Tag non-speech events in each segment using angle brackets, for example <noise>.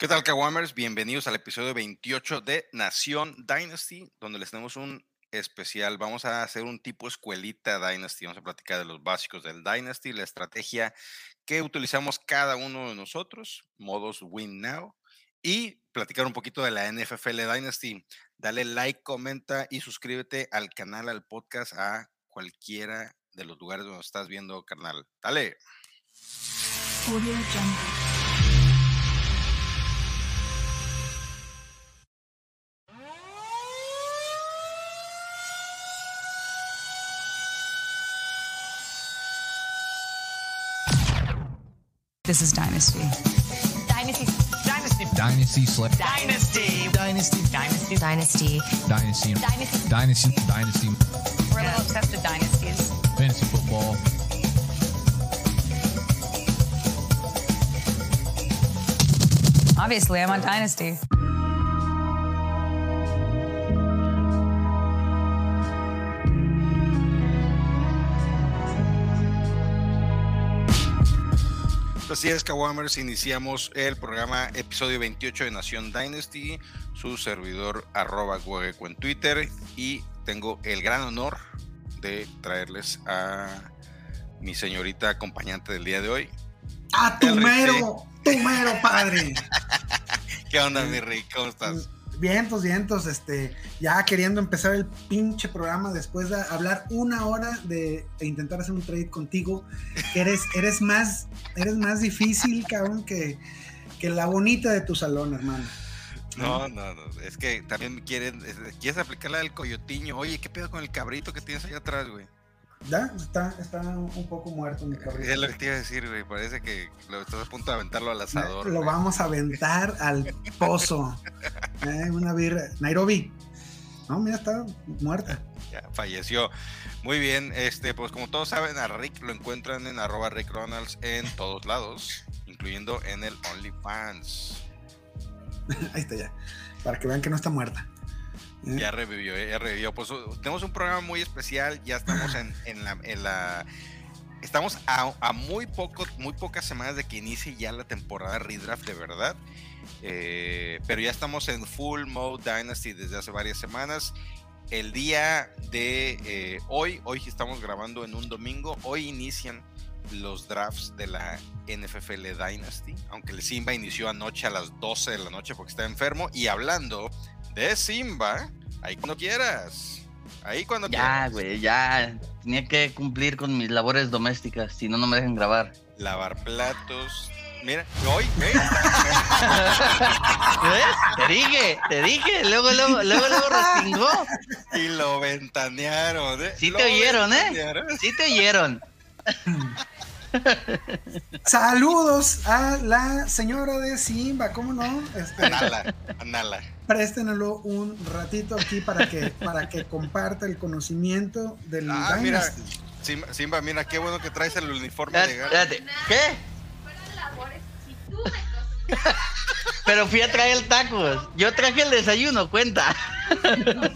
¿Qué tal, Kawamers? Bienvenidos al episodio 28 de Nación Dynasty, donde les tenemos un especial. Vamos a hacer un tipo escuelita Dynasty. Vamos a platicar de los básicos del Dynasty, la estrategia que utilizamos cada uno de nosotros, modos Win Now, y platicar un poquito de la NFL Dynasty. Dale like, comenta y suscríbete al canal, al podcast, a cualquiera de los lugares donde estás viendo, carnal. Dale. This is Dynasty. Dynasty. Dynasty. Dynasty Slip. Dynasty. Dynasty. Dynasty. Dynasty. Dynasty. Dynasty. Dynasty. Dynasty. We're a little obsessed with dynasties. Fantasy football. Obviously, I'm on Dynasty. Así es, Kawamers, iniciamos el programa episodio 28 de Nación Dynasty, su servidor arroba Gueco en Twitter y tengo el gran honor de traerles a mi señorita acompañante del día de hoy. ¡A tu mero! ¡Tu mero, padre! <laughs> ¿Qué onda, mi Rick? ¿Cómo estás? Vientos, vientos, este, ya queriendo empezar el pinche programa después de hablar una hora de, intentar hacer un trade contigo, eres, eres más, eres más difícil, cabrón, que, que la bonita de tu salón, hermano. No, no, no, es que también quieren, es- quieres aplicar la del coyotiño. Oye, ¿qué pedo con el cabrito que tienes allá atrás, güey? ¿Ya? Está, está un poco muerto mi cabrito. Es lo que te iba a decir, güey. Parece que lo estás a punto de aventarlo al asador. Lo güey. vamos a aventar al pozo. <laughs> Eh, una birra. Nairobi. No, mira, está muerta. Ya falleció. Muy bien, este, pues como todos saben, a Rick lo encuentran en arroba Rick Ronalds en todos lados, incluyendo en el OnlyFans. <laughs> Ahí está ya. Para que vean que no está muerta. Eh, Ya revivió, ya revivió. Pues uh, tenemos un programa muy especial, ya estamos en, en la, en la- Estamos a, a muy poco, muy pocas semanas de que inicie ya la temporada redraft de verdad. Eh, pero ya estamos en full mode Dynasty desde hace varias semanas. El día de eh, hoy, hoy estamos grabando en un domingo, hoy inician los drafts de la NFL Dynasty, aunque el Simba inició anoche a las 12 de la noche porque está enfermo. Y hablando de Simba, ahí cuando quieras, ahí cuando Ya, quieras. güey, ya. Tenía que cumplir con mis labores domésticas, si no, no me dejan grabar. Lavar platos. Mira, hoy, ¿eh? ¿Ves? <laughs> Te dije, te dije. Luego, luego, luego, luego respingó. y lo ventanearon, ¿eh? Sí Lo te oyeron, ¿eh? Sí te oyeron. <laughs> Saludos a la señora de Simba, ¿cómo no? Este, Anala, anala. Préstenlo un ratito aquí para que, <laughs> para que comparta el conocimiento del Ah, mira. Simba, Simba, mira qué bueno que traes el uniforme de gala. espérate. ¿Qué? <laughs> Pero fui a traer tacos. Yo traje el desayuno, cuenta. <laughs>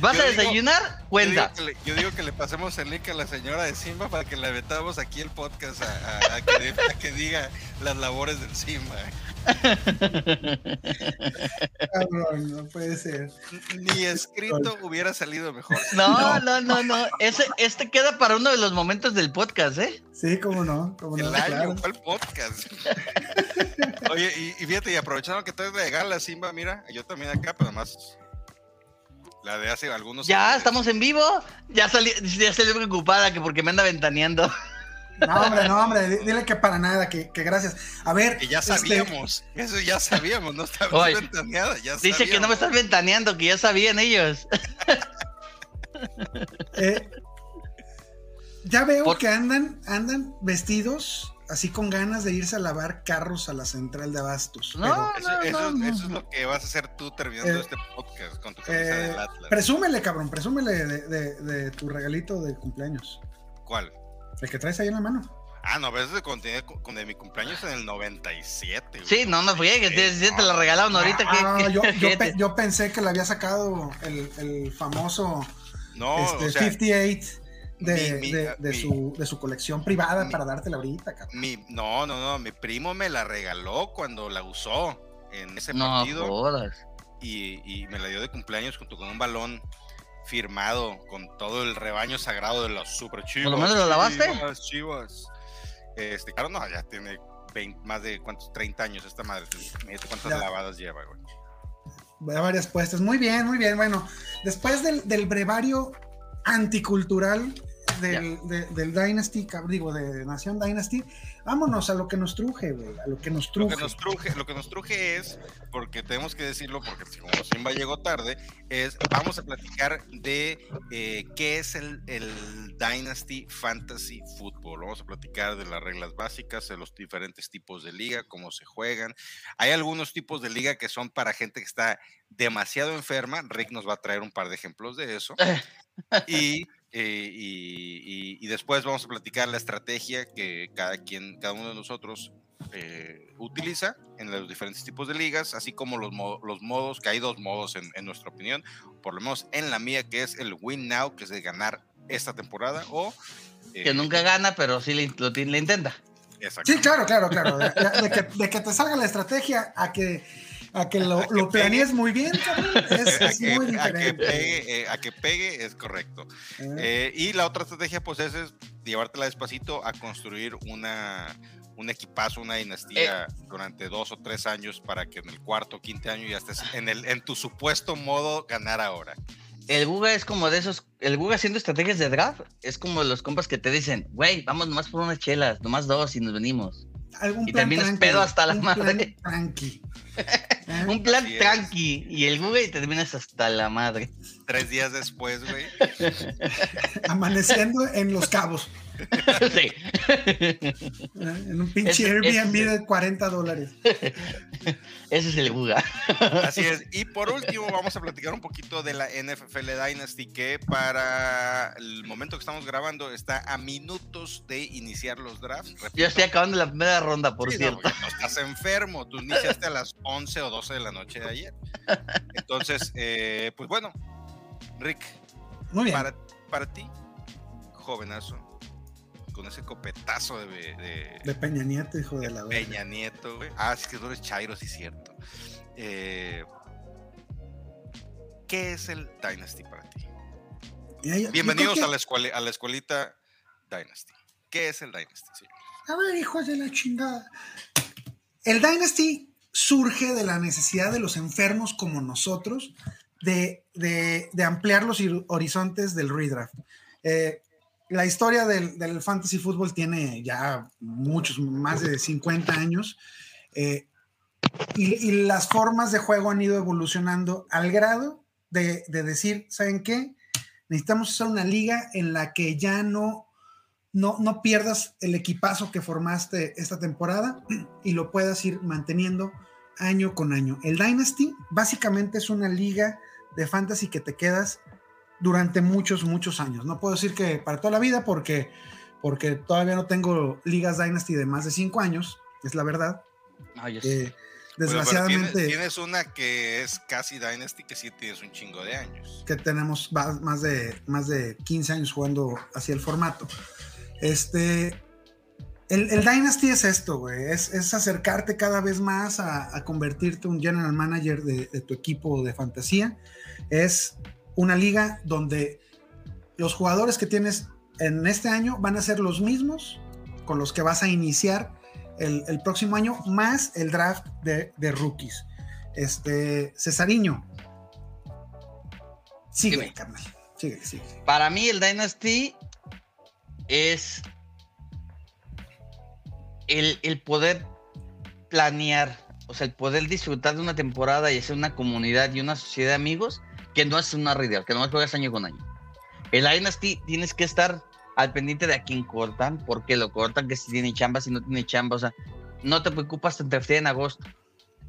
¿Vas Yo a digo- desayunar? Yo Cuenta. digo, que le, yo digo que le pasemos el link a la señora de Simba para que le metamos aquí el podcast a, a- a que, a que diga las labores del Simba. <laughs> Cabrón, no puede ser. Ni escrito hubiera salido mejor. No, no, no, no. Ese, este queda para uno de los momentos del podcast, ¿eh? Sí, cómo no, cómo no, El año, claro. ¿cuál podcast? <laughs> Oye, y, y fíjate, y aprovecharon que traes de gala, Simba, mira, yo también acá, pero más la de hace algunos Ya, años. estamos en vivo. Ya salí, ya salí preocupada que porque me anda ventaneando. No, hombre, no, hombre, di- dile que para nada, que, que gracias. A ver, Que ya este, sabíamos, eso ya sabíamos, no estaba ventaneada, ya Dice que no me estás ventaneando, que ya sabían ellos. eh, ya veo Por- que andan, andan vestidos así con ganas de irse a lavar carros a la central de abastos. No, pero, Eso, eso- no, eso es lo que vas a hacer tú terminando Eh, este podcast con tu camisa eh, del Atlas. presúmele, cabrón, presúmele de, de- de tu regalito de cumpleaños. ¿Cuál? El que traes ahí en la mano. Ah, no, pero ese con, con, con de mi cumpleaños en el 97. güey. Sí, no, no fue que te, te la regalaron ahorita. que- Ah, que- yo, yo, pe- yo pensé que le había sacado el, el famoso No, este, o sea, 58 de, Mi- mi- de- de mi- su, de su colección privada mi- para dártela ahorita, cabrón. Mi, no, no, no, mi primo me la regaló cuando la usó en ese No partido jodas. y, y me la dio de cumpleaños junto con un balón firmado con todo el rebaño sagrado de los super chivas. lo menos lo lavaste? Chivas, chivas. Este, claro, no, ya tiene 20 más de cuántos, 30 años esta madre. Mírate cuántas Ya. lavadas lleva, güey. Voy a varias puestas. Muy bien, muy bien. Bueno, después del, del brevario anticultural del, de- del Dynasty, digo, de Nación Dynasty, vámonos a lo que nos truje, güey, a lo que nos Lo truje. que, nos truje, lo que nos truje es, porque tenemos que decirlo, porque si como Simba llegó tarde, es vamos a platicar de eh, qué es el, el Dynasty Fantasy Football. Vamos a platicar de las reglas básicas, de los diferentes tipos de liga, cómo se juegan. Hay algunos tipos de liga que son para gente que está demasiado enferma. Rick nos va a traer un par de ejemplos de eso. <laughs> Y, eh, y- y- y después vamos a platicar la estrategia que cada quien, cada uno de nosotros eh, utiliza en los diferentes tipos de ligas, así como los, mo- los modos, que hay dos modos en, en nuestra opinión, por lo menos en la mía, que es el win now, que es de ganar esta temporada, o... Que eh, nunca gana, pero sí le, lo, le intenta. Sí, claro, claro, claro. De, de- de que, de que te salga la estrategia a que, a que lo, <laughs> A que lo planees muy bien, <laughs> es, a, es que, muy a que diferente. pegue, eh, a que pegue es correcto. Eh, Eh, y la otra estrategia, pues, es, es llevártela despacito a construir una, un equipazo, una dinastía durante dos o tres años para que en el cuarto o quinto año ya estés en, el, en tu supuesto modo ganar ahora. El Guga es como de esos. El Guga haciendo estrategias de draft es como los compas que te dicen, güey, vamos nomás por unas chelas, nomás dos y nos venimos. Algún y plan terminas tranqui, pedo hasta la un plan madre. tranqui. Eh, <laughs> Un plan Así es. tranqui. Y el Guga y terminas hasta la madre. Tres días después, güey. <laughs> amaneciendo en Los Cabos, <laughs> sí. en un pinche Ese- Airbnb ese- de 40 dólares. <laughs> Ese es el Guga. Así es. Y por último, vamos a platicar un poquito de la NFL Dynasty, que para el momento que estamos grabando está a minutos de iniciar los drafts. Yo estoy acabando la primera ronda, por Sí, cierto. no estás enfermo, tú iniciaste a las 11 o 12 de la noche de ayer. Entonces, eh, pues bueno, Rick, Muy bien. para, para ti, jovenazo, con ese copetazo de, de- De Peña Nieto, hijo de la verga. Peña Nieto, güey. Ah, es que tú eres Chairo, sí, cierto. Eh, ¿Qué es el Dynasty para ti? Bienvenidos a la, escuela, a la escuelita Dynasty. ¿Qué es el Dynasty? señor? A ver, hijos de la chingada. El Dynasty surge de la necesidad de los enfermos como nosotros de, de- de ampliar los horizontes del redraft. Eh, la historia del, del fantasy fútbol tiene ya muchos, más de 50 años. eh, y, las formas de juego han ido evolucionando al grado de, de decir, ¿saben qué? Necesitamos hacer una liga en la que ya no no, no pierdas el equipazo que formaste esta temporada <clears throat> y lo puedas ir manteniendo año con año. El Dynasty básicamente es una liga de fantasy que te quedas durante muchos, muchos años. No puedo decir que para toda la vida porque, porque todavía no tengo ligas Dynasty de más de cinco años, es la verdad. No, yo sé. Eh, desgraciadamente tienes, tienes una que es casi Dynasty, que sí tienes un chingo de años. que tenemos más de, más de 15 años jugando hacia el formato. Este, el, el Dynasty es esto, güey, es, es acercarte cada vez más a, a convertirte un general manager de, de tu equipo de fantasía. Es una liga donde los jugadores que tienes en este año van a ser los mismos con los que vas a iniciar el, el próximo año, más el draft de, de rookies. Este, Cesariño. Sigue, Dime. carnal. Sigue, sigue. Para mí el Dynasty es el, el poder planear, o sea, el poder disfrutar de una temporada y hacer una comunidad y una sociedad de amigos que no es una realidad, que no juegas año con año. El Dynasty tienes que estar al pendiente de a quién cortan, por qué lo cortan, que si tiene chamba, si no tiene chamba, o sea, no te preocupas te entrefría en agosto,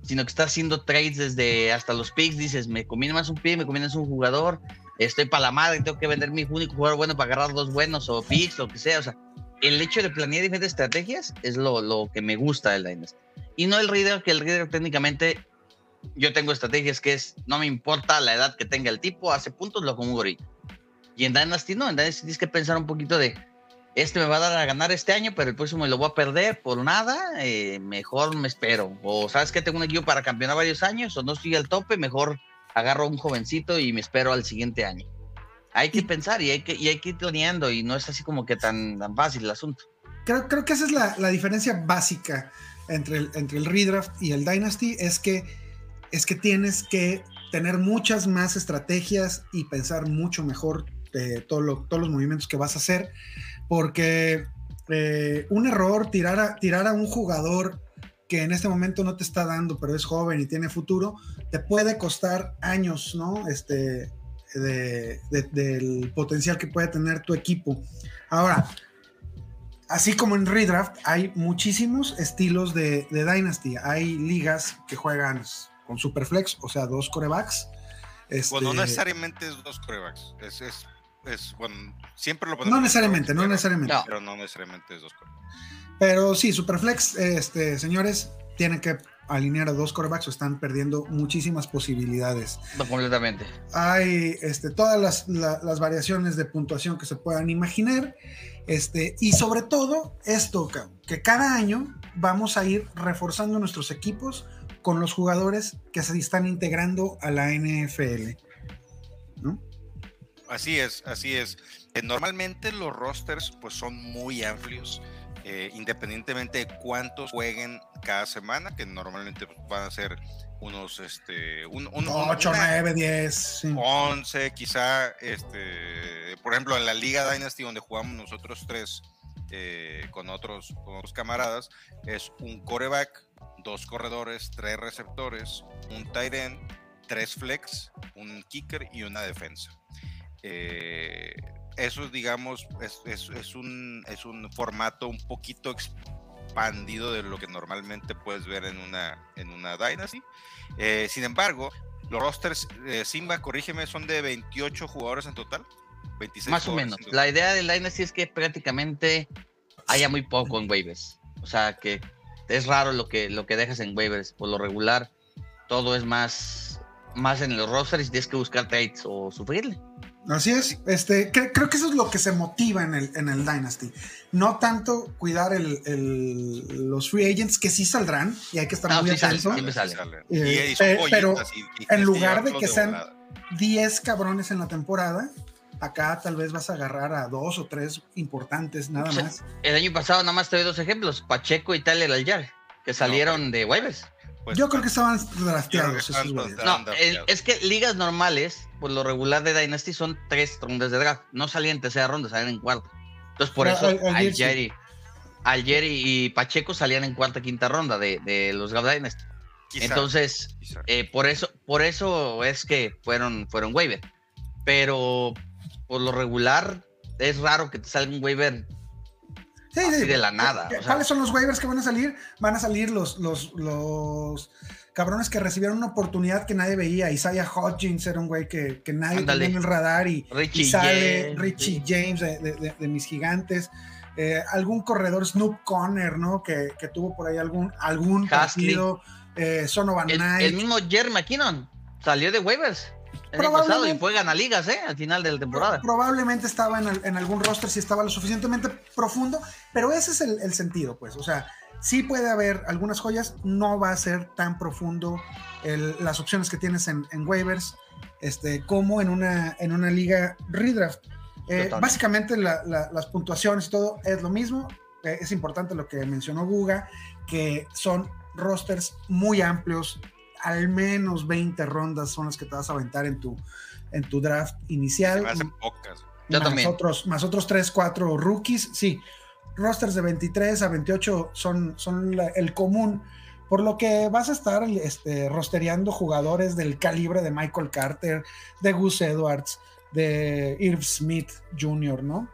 sino que estás haciendo trades desde hasta los picks, dices, me conviene más un pick, me conviene más un jugador, estoy para la madre, tengo que vender mi único jugador bueno para agarrar dos buenos o picks, lo que sea. O sea, el hecho de planear diferentes estrategias es lo, lo que me gusta del Dynasty. Y no el Reader, que el Reader técnicamente yo tengo estrategias que es, no me importa la edad que tenga el tipo, hace puntos, lo conjugo ahorita. Y en Dynasty no, en Dynasty tienes que pensar un poquito de, este me va a dar a ganar este año, pero el próximo me lo voy a perder por nada, eh, mejor me espero. O sabes que tengo un equipo para campeonar varios años, o no estoy al tope, mejor agarro un jovencito y me espero al siguiente año. Hay que pensar y hay que, y hay que ir planeando y no es así como que tan, tan fácil el asunto. Creo, creo que esa es la, la diferencia básica entre el, entre el redraft y el Dynasty, es que, es que tienes que tener muchas más estrategias y pensar mucho mejor de todo lo- todos los movimientos que vas a hacer, porque eh, un error, tirar a, tirar a un jugador que en este momento no te está dando, pero es joven y tiene futuro, te puede costar años, ¿no? Este, de- de- del potencial que puede tener tu equipo. Ahora, así como en redraft, hay muchísimos estilos de, de Dynasty. Hay ligas que juegan con Superflex, o sea, dos corebacks. Este, Bueno, no necesariamente es dos corebacks. Es, es, es, bueno, siempre lo no ponemos. necesariamente, no pero- necesariamente. No. Pero no necesariamente es dos corebacks. Pero sí, Superflex, este, señores, tienen que alinear a dos corebacks o están perdiendo muchísimas posibilidades. No, completamente. hay este, todas las, la- las variaciones de puntuación que se puedan imaginar. Este, y sobre todo esto, que cada año vamos a ir reforzando nuestros equipos con los jugadores que se están integrando a la NFL. ¿no? Así es, así es. Eh, normalmente los rosters pues son muy amplios, eh, independientemente de cuántos jueguen cada semana, que normalmente pues, van a ser unos, este, un, un- un- 8, una- 9, 10. sí. 11, quizá, este, por ejemplo, en la Liga Dynasty donde jugamos nosotros tres eh, con, otros, con otros camaradas, es un coreback, dos corredores, tres receptores, un tight end, tres flex, un kicker y una defensa. Eh, eso, digamos, es, es- es un, es un formato un poquito expandido de lo que normalmente puedes ver en una, en una Dynasty. Eh, sin embargo, los rosters, eh, Simba, corrígeme, son de 28 jugadores en total. 26 Más o menos. La idea del Dynasty es que prácticamente haya muy poco en waivers. O sea, que es raro lo que, lo que dejas en waivers. Por lo regular, todo es más, más en los rosters y tienes que buscar trades o sufrirle. Así es. Este, cre- creo que eso es lo que se motiva en el, en el Dynasty. No tanto cuidar el- el- los free agents que sí saldrán y hay que estar No, muy sí atentos. salen. Eh, pero joyitas y- y en que lugar de que sean- volada. 10 cabrones en la temporada. Acá tal vez vas a agarrar a dos o tres importantes nada más. El año pasado nada más te doy dos ejemplos, Pacheco y Tyler Aljar, que salieron de waivers. Pues, Yo creo que estaban drafteados esos. No, es, que ligas normales, por lo regular de Dynasty, son tres rondas de draft. No salían en tercera ronda, salían en cuarta. Entonces, por eso al- Algier sí. Algieri, Algieri y Pacheco salían en cuarta, quinta ronda de, de los draft Dynasty. Quizá, Entonces, quizá. eh, por eso, por eso es que fueron, fueron waiver. Pero por lo regular, es raro que te salga un waiver Sí, así sí. de la nada. ¿Qué- o sea, ¿Cuáles son los waivers que van a salir? Van a salir los, los, los cabrones que recibieron una oportunidad que nadie veía. Isaiah Hodgins era un güey que, que nadie tenía en el radar y, Richie y sale James, Richie sí. James de, de- de- de mis gigantes. Eh, algún corredor, Snoop Conner, ¿no? Que, que tuvo por ahí algún, algún partido. Eh, Sonovan el, el mismo Jerry McKinnon salió de waivers el año Probablemente. pasado y fue ligas, ¿eh? Al final de la temporada. Pro- Probablemente estaba en, en algún roster si estaba lo suficientemente profundo, pero ese es el, el sentido, pues. O sea, sí puede haber algunas joyas, no va a ser tan profundo el- las opciones que tienes en, en waivers este, como en una, en una liga redraft. Eh, básicamente la- la- las puntuaciones y todo es lo mismo. Eh, es importante lo que mencionó Guga, que son rosters muy amplios, al menos 20 rondas son las que te vas a aventar en tu, en tu draft inicial. Se me hacen pocas. Yo más también. Otros, más otros 3, 4 rookies, sí. Rosters de 23 a 28 son, son la- el común, por lo que vas a estar este, rostereando jugadores del calibre de Michael Carter, de Gus Edwards, de Irv Smith Jr., ¿no?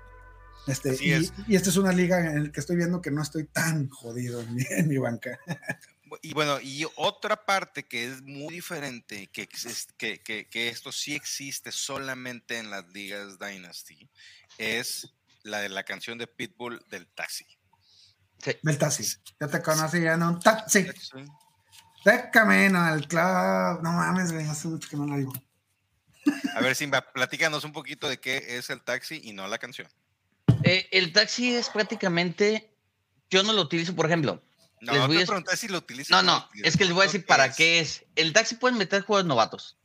Este, Así y, es. y esta es una liga en la que estoy viendo que no estoy tan jodido en mi, en mi banca. <laughs> Y bueno, y otra parte que es muy diferente, que, que, que, que esto sí existe solamente en las ligas Dynasty, es la de la canción de Pitbull del taxi. Del taxi. Ya te conocí en un taxi. De camino al club. No mames, güey, hace mucho que no la digo. A ver, Simba, platícanos un poquito de qué es el taxi y no la canción. Eh, el taxi es prácticamente. Yo no lo utilizo, por ejemplo. No, Les te voy a- pregunté si lo. No, no, es que les voy a decir para qué es. El taxi pueden meter juegos novatos.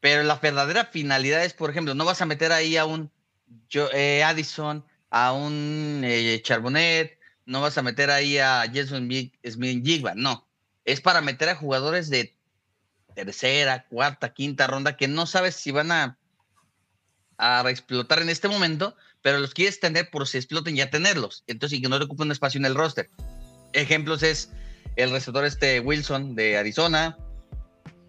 Pero la verdadera finalidad es, por ejemplo, no vas a meter ahí a un eh, Addison, a un eh, Charbonnet, no vas a meter ahí a Jason Mi- Smith Jigba, no. Es para meter a jugadores de tercera, cuarta, quinta ronda que no sabes si van a, a explotar en este momento, pero los quieres tener por si exploten ya tenerlos. Entonces, y que no te ocupen un espacio en el roster. Ejemplos es el receptor este Wilson de Arizona.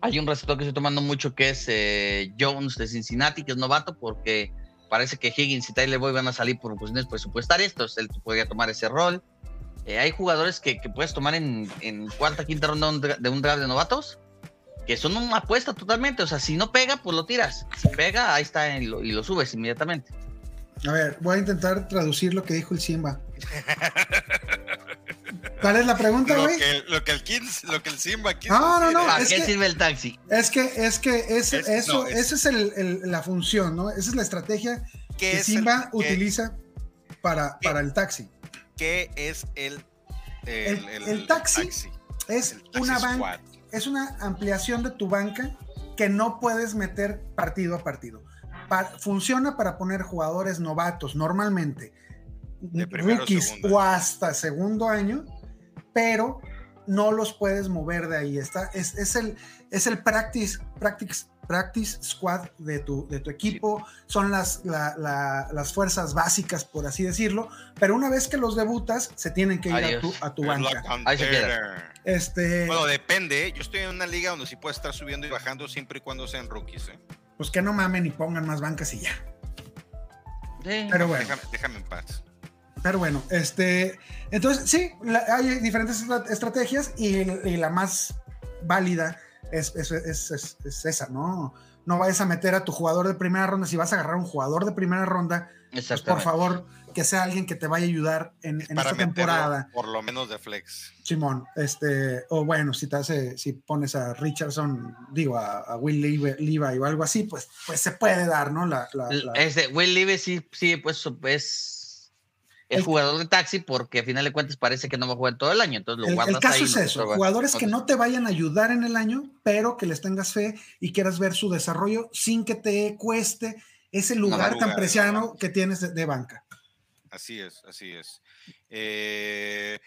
Hay un receptor que estoy tomando mucho que es eh, Jones de Cincinnati, que es novato porque parece que Higgins y Tyler Boyd van a salir por cuestiones presupuestarias, entonces él podría tomar ese rol. Eh, hay jugadores que, que puedes tomar en, en cuarta, quinta ronda de un dra- de un draft de novatos que son una apuesta totalmente. O sea, si no pega, pues lo tiras. Si pega, ahí está y lo, y lo subes inmediatamente. A ver, voy a intentar traducir lo que dijo el Simba. <laughs> ¿Cuál es la pregunta, güey? lo que el Kins, lo que el Simba quiso No, no, no, es- ¿Para es qué que- sirve el taxi? Es que, es que ese, Es- eso, no, es- esa es el- el- la función, ¿no? Esa es la estrategia ¿Qué que el- Simba qué- utiliza para, para el taxi. ¿Qué es el, El- el taxi Es El taxi una banca, es una ampliación de tu banca que no puedes meter partido a partido. Pa- funciona para poner jugadores novatos normalmente, De primero rookies segundo o hasta segundo año, pero no los puedes mover de ahí. Está, es, es el, es el practice, practice, practice squad de tu, de tu equipo, son las, la- la- las fuerzas básicas, por así decirlo, pero una vez que los debutas, se tienen que ir a tu, a tu banca. Ahí se queda. Este, Bueno, depende. ¿eh? Yo estoy en una liga donde sí puede estar subiendo y bajando siempre y cuando sean rookies. ¿eh? pues que no mamen y pongan más bancas y ya. Sí. Pero bueno, Déjame, déjame en paz. Pero bueno, este, entonces sí, la- hay diferentes estra- estrategias y, y la más válida es, es- es- es- es esa, ¿no? No vayas a meter a tu jugador de primera ronda, si vas a agarrar un jugador de primera ronda, pues por favor, que sea alguien que te vaya a ayudar en, en Para esta temporada. por lo menos de flex. Simón, este, o bueno, si te hace, si pones a Richardson, digo, a, a Will Levi o algo así, pues, pues se puede dar, ¿no? La, la- la- Este, Will Levis sí, sí, pues es, es El- jugador de taxi porque a final de cuentas parece que no va a jugar todo el año. Entonces lo El, caso ahí, es eso, jugadores que no te vayan a ayudar en el año, pero que les tengas fe y quieras ver su desarrollo sin que te cueste ese lugar tan lugar, preciado ¿no? que tienes de, de banca. Así es, así es. Eh,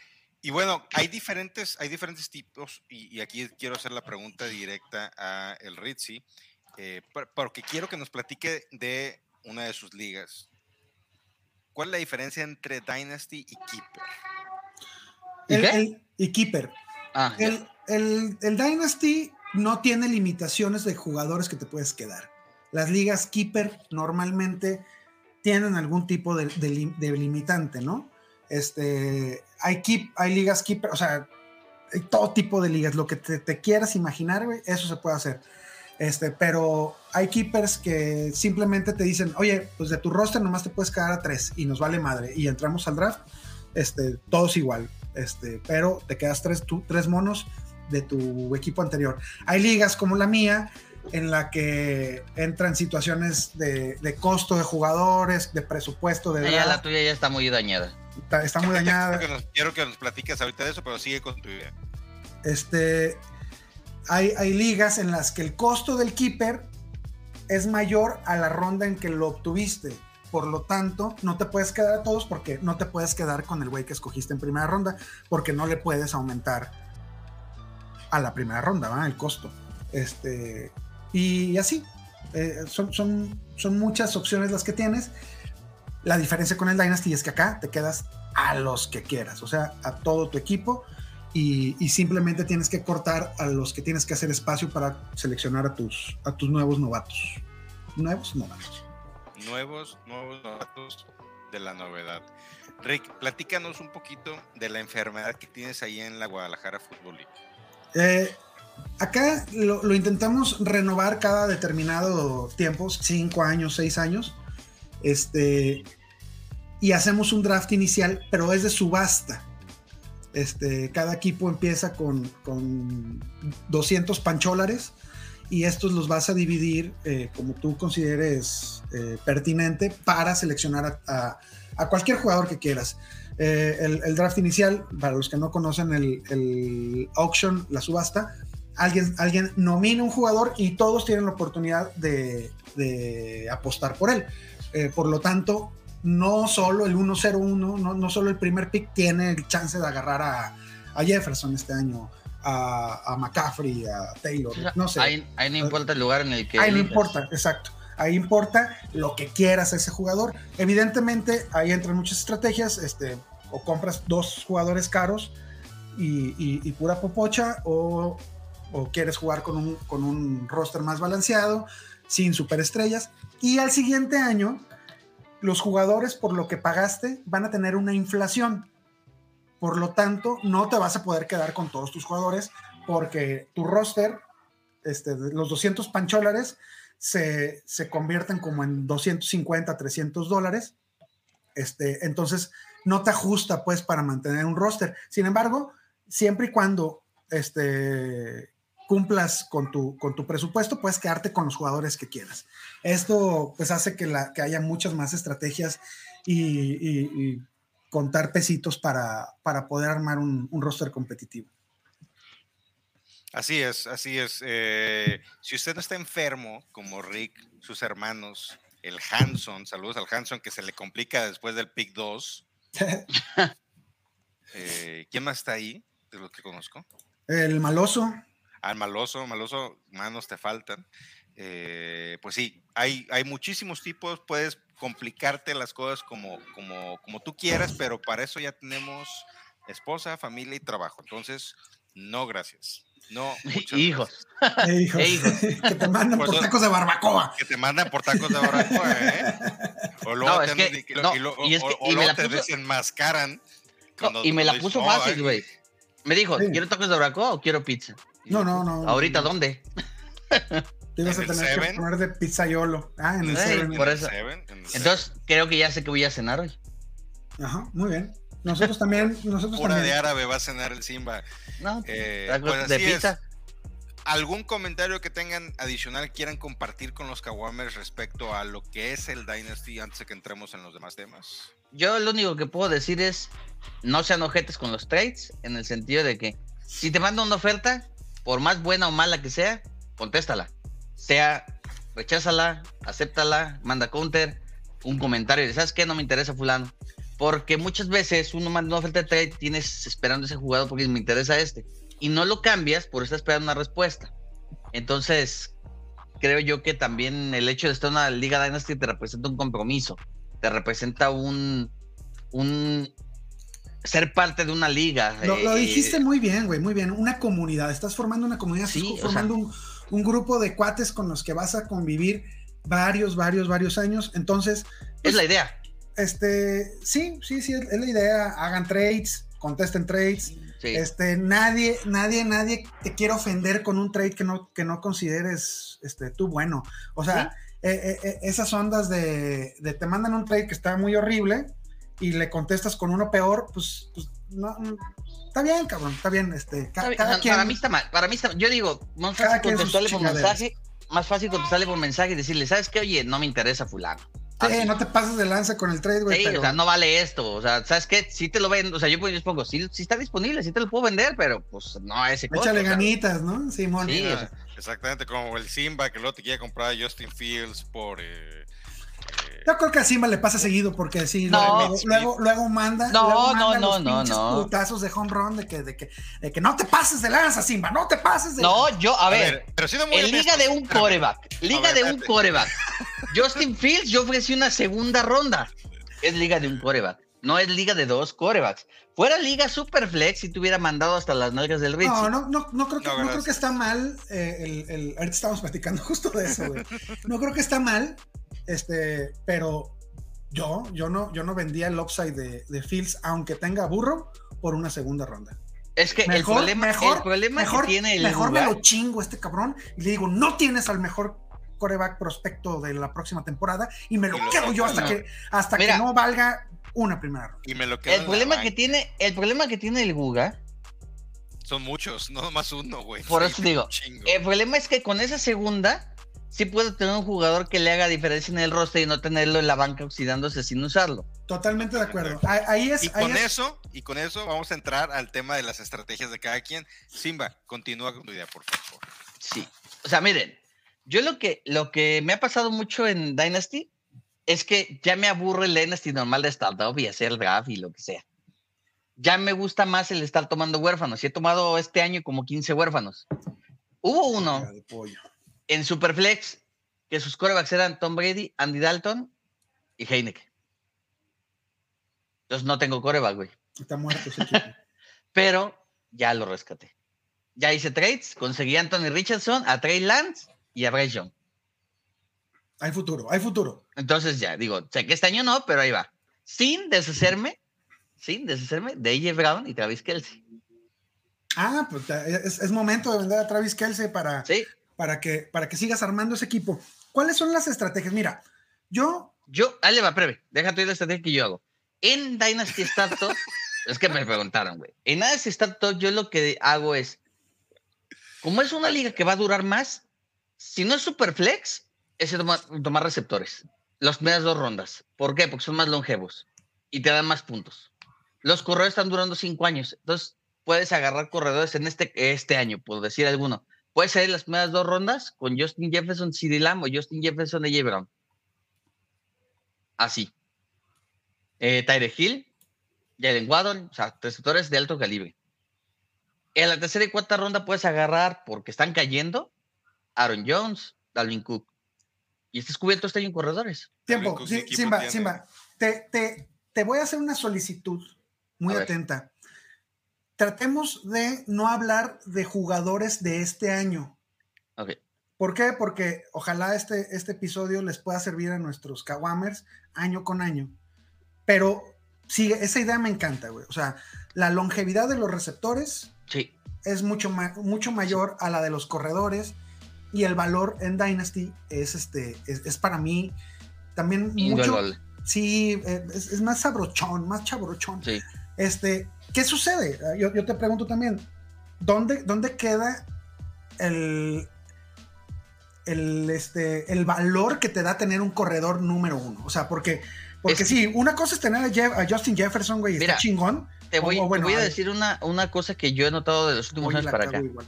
y bueno, hay diferentes, hay diferentes tipos, y, y aquí quiero hacer la pregunta directa a el Ritzy, eh, por- porque quiero que nos platique de una de sus ligas. ¿Cuál es la diferencia entre Dynasty y Keeper? ¿Y El- qué? el- y Keeper. Ah. El, el- el Dynasty no tiene limitaciones de jugadores que te puedes quedar. Las ligas Keeper normalmente tienen algún tipo de, de lim- de limitante, ¿no? Este, hay, keep, hay ligas Keeper, o sea, hay todo tipo de ligas, lo que te, te quieras imaginar, güey, eso se puede hacer. Este, pero hay keepers que simplemente te dicen, oye, pues de tu roster nomás te puedes quedar a tres y nos vale madre. Y entramos al draft, este, todos igual, este, pero te quedas tres, tú- tres monos de tu equipo anterior. Hay ligas como la mía en la que entran situaciones de, de costo de jugadores, de presupuesto, de Ah, ya la tuya ya está muy dañada. está, está muy <laughs> dañada. Quiero que, nos, quiero que nos platiques ahorita de eso, pero sigue con tu idea. Este, hay, ligas en las que el costo del keeper es mayor a la ronda en que lo obtuviste. Por lo tanto, no te puedes quedar a todos porque no te puedes quedar con el güey que escogiste en primera ronda porque no le puedes aumentar a la primera ronda, ¿va? El costo. Este, y así. eh, son, son, son muchas opciones las que tienes. La diferencia con el Dynasty es que acá te quedas a los que quieras, o sea, a todo tu equipo y, y simplemente tienes que cortar a los que tienes que hacer espacio para seleccionar a tus, a tus nuevos novatos. Nuevos novatos. Nuevos, nuevos novatos de la novedad. Rick, platícanos un poquito de la enfermedad que tienes ahí en la Guadalajara Fútbol League. Eh, acá lo, lo intentamos renovar cada determinado tiempo, cinco años, seis años. Este, y hacemos un draft inicial, pero es de subasta. Este, cada equipo empieza con, con 200 pancholares y estos los vas a dividir eh, como tú consideres eh, pertinente para seleccionar a, cualquier jugador que quieras. Eh, el, draft inicial, para los que no conocen el, auction, la subasta, alguien, alguien nomina un jugador y todos tienen la oportunidad de, apostar por él. Por lo tanto, no solo el 1-0-1, no, no solo el primer pick tiene el chance de agarrar a, a Jefferson este año, a, a McCaffrey, a Taylor, no sé. Ahí, ahí no importa el lugar en el que. Ahí no importa, exacto. Ahí importa lo que quieras a ese jugador. Evidentemente, ahí entran muchas estrategias. Este, o compras dos jugadores caros y, y- y pura popocha, o, o quieres jugar con un, con un roster más balanceado, sin superestrellas. Y al siguiente año, los jugadores por lo que pagaste van a tener una inflación. Por lo tanto, no te vas a poder quedar con todos tus jugadores porque tu roster, este, los 200 pancholares, se, se convierten como en 250, 300 dólares. Este, entonces, no te ajusta pues para mantener un roster. Sin embargo, siempre y cuando este, cumplas con tu, con tu presupuesto, puedes quedarte con los jugadores que quieras. Esto pues hace que, la, que haya muchas más estrategias y, y- y contar pesitos para, para poder armar un, un roster competitivo. Así es, así es. Eh, si usted no está enfermo, como Rick, sus hermanos, el Hanson, saludos al Hanson, que se le complica después del pick 2. <laughs> Eh, ¿Quién más está ahí de los que conozco? El maloso, Al Maloso, Maloso, manos te faltan. Eh, pues sí, hay, hay muchísimos tipos, puedes complicarte las cosas como, como, como tú quieras, pero para eso ya tenemos esposa, familia y trabajo. Entonces, no, gracias. No, <laughs> muchas Hijos. <laughs> eh, hijos, Eh, hijos. <laughs> que te mandan por tacos de barbacoa. que te mandan por tacos de barbacoa, ¿eh? O luego No, te, es andan que- di- y lo- no, y lo- y es o- que- o y me luego la te puso- desenmascaran. No, y me la puso dices, "No, fácil, güey. Me dijo, Sí. ¿quiero tacos de barbacoa o quiero pizza? No, yo, no, no. ¿Ahorita dónde? Te ibas a ¿En el tener que poner de pizzaiolo. Ah, en el Ey, Seven. por en el eso. Seven, en el Entonces, creo que ya sé que voy a cenar hoy. Ajá, muy bien. Nosotros también, nosotros Pura de también. árabe va a cenar el Simba. No, Eh, pues de así es. pizza. ¿Algún comentario que tengan adicional quieran compartir con los Kawamers respecto a lo que es el Dynasty antes de que entremos en los demás temas? Yo lo único que puedo decir es, no sean ojetes con los trades, en el sentido de que si te mandan una oferta, por más buena o mala que sea, contéstala. Sea, recházala, acéptala, manda counter, un comentario ¿sabes qué? No me interesa fulano. Porque muchas veces uno manda una oferta de trade, tienes esperando ese jugador porque me interesa este. Y no lo cambias por estar esperando una respuesta. Entonces, creo yo que también el hecho de estar en una liga Dynasty te representa un compromiso. Te representa un, un ser parte de una liga. Lo, lo eh, dijiste muy bien, güey, muy bien. Una comunidad. Estás formando una comunidad, Sí, estás o formando un, un grupo de cuates con los que vas a convivir varios, varios, varios años. Entonces, Es la idea. este, sí, sí, sí, es la idea. Hagan trades, contesten trades. Sí. Este, nadie, nadie, nadie te quiere ofender con un trade que no, que no consideres este, tú bueno. O sea, eh, eh, eh, esas ondas de, de te mandan un trade que está muy horrible y le contestas con uno peor, pues, pues no, está bien, cabrón, está bien. Este, ca- Está bien, cada o sea, quien, Para mí está mal. Para mí está Yo digo, más Cada fácil contestarle por mensaje. Más fácil contestarle por mensaje y decirle, ¿sabes qué? Oye, no me interesa fulano. Sí, no te pases de lanza con el trade, güey. Sí, pero- o sea, no vale esto. O sea, ¿sabes qué? Sí te lo vendo. O sea, yo pues, yo pongo, sí, sí está disponible, sí te lo puedo vender, pero pues no a ese costo. Échale o sea, ganitas, ¿no? Simón. Sí, o Ah, sea, exactamente como el Simba que luego te quiere comprar a Justin Fields por... eh, Yo creo que a Simba le pasa seguido porque sí, No. luego, luego, luego manda, No, luego no, manda no, los no, no. putazos de home run de que, de que, de que no te pases de lanza, Simba, no te pases de No, yo, a, a ver, ver, pero siendo muy en liga de un coreback, liga ver, de un coreback. Justin Fields, yo ofrecí una segunda ronda. Es liga de un coreback, no es liga de dos corebacks. Fuera liga Superflex si te hubiera mandado hasta las nalgas del Ritzy. No, no, no, no creo que, No, no, creo que está mal. eh, el, el- ahorita estamos platicando <laughs> justo de eso, güey. No creo que está mal, este, pero yo, yo no, yo no vendía el upside de, de Fields, aunque tenga burro, por una segunda ronda. Es que el Mejor, problema, mejor, el problema mejor, que tiene el mejor me lugar, lo chingo a este cabrón y le digo, no tienes al mejor coreback prospecto de la próxima temporada y me lo Y lo quedo yo hasta no. que hasta Mira. que no valga una primera ronda. Y me lo quedo el problema que tiene, el problema que tiene el Guga Son muchos, no nomás uno, güey. Por Sí, eso digo, chingo. El problema es que con esa segunda, sí puede tener un jugador que le haga diferencia en el roster y no tenerlo en la banca oxidándose sin usarlo. Totalmente de acuerdo. Ahí, ahí es. Y ahí con es- eso, y con eso vamos a entrar al tema de las estrategias de cada quien. Simba, continúa con tu idea, por favor. Sí. O sea, miren, yo lo que, lo que me ha pasado mucho en Dynasty es que ya me aburre el Dynasty normal de startup y hacer draft y lo que sea. Ya me gusta más el estar tomando huérfanos. Y he tomado este año como 15 huérfanos. Hubo uno Cara de pollo. En Superflex que sus corebacks eran Tom Brady, Andy Dalton y Heineken. Entonces no tengo coreback, güey. Está muerto ese <laughs> equipo. Pero ya lo rescaté. Ya hice trades, conseguí a Anthony Richardson, a Trey Lance y a Bryce Young. Hay futuro, hay futuro. Entonces ya, digo, sé que este año no, pero ahí va. Sin deshacerme, sin deshacerme de AJ Brown y Travis Kelsey. Ah, pues es momento de vender a Travis Kelsey para, Sí, para, que, para que sigas armando ese equipo. ¿Cuáles son las estrategias? Mira, yo yo, ahí le va, breve, déjate ir la estrategia que yo hago. En Dynasty Startup, <laughs> es que me preguntaron, güey. En Dynasty Startup, yo lo que hago es, como es una liga que va a durar más, si no es Superflex, es tomar, tomar receptores. Las primeras dos rondas. ¿Por qué? Porque son más longevos y te dan más puntos. Los corredores están durando cinco años. Entonces, puedes agarrar corredores en este, este año, por decir alguno. Puedes salir las primeras dos rondas con Justin Jefferson, CeeDee Lamb o Justin Jefferson, AJ Brown. Así. Eh, Tyre Hill, Jalen Waddle, o sea, receptores de alto calibre. En la tercera y cuarta ronda puedes agarrar, porque están cayendo, Aaron Jones, Dalvin Cook. Y estás cubierto este año en corredores. Tiempo, Simba. Simba, te, te, te voy a hacer una solicitud muy A ver. Tratemos de no hablar de jugadores de este año. Ok. ¿Por qué? Porque ojalá este, este episodio les pueda servir a nuestros Kawamers año con año. Pero sigue, esa idea me encanta, güey. O sea, la longevidad de los receptores Sí. es mucho, ma- mucho mayor a la de los corredores y el valor en Dynasty es, este, es, es para mí también mucho, sí, eh, es, es más sabrochón, más chabrochón. Sí. Este, ¿qué sucede? Ah, Yo, yo te pregunto también, ¿dónde, dónde queda el, el, este, el valor que te da tener un corredor número uno? O sea, porque, porque Es- sí, una cosa es tener a, Jeff- a Justin Jefferson, güey, y está Mira, chingón. Te voy, O- te voy a decir una, una cosa que yo he notado de los últimos años para acá. igual.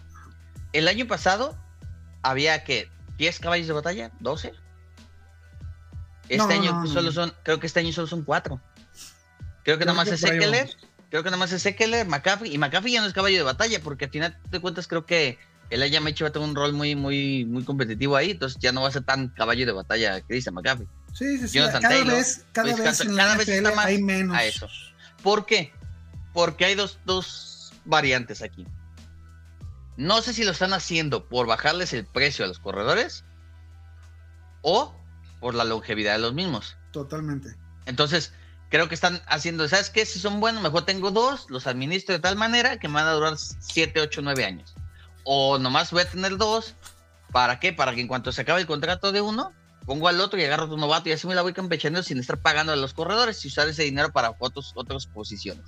El año pasado había que 10 caballos de batalla, 12. Este No, año no, no, solo son, creo que este año solo son 4. Creo que nada más es Eckler. Creo que nada más es Eckler, McCaffrey, y McCaffrey ya no es caballo de batalla, porque al final de cuentas creo que el Ayamechi va a tener un rol muy, muy, muy competitivo ahí, entonces ya no va a ser tan caballo de batalla dice McCaffrey. Sí, sí, sí. Jonathan Cada Taylor, vez, cada Luis vez en la cada vez está más hay menos. a eso. ¿Por qué? Porque hay dos, dos variantes aquí. No sé si lo están haciendo por bajarles el precio a los corredores o por la longevidad de los mismos. Totalmente. Entonces, creo que están haciendo, ¿sabes qué? Si son buenos, mejor tengo dos, los administro de tal manera que me van a durar 7, 8, 9 años. O nomás voy a tener dos, ¿para qué? Para que en cuanto se acabe el contrato de uno, pongo al otro y agarro otro novato y así me la voy campechando sin estar pagando a los corredores y usar ese dinero para otros, otras posiciones.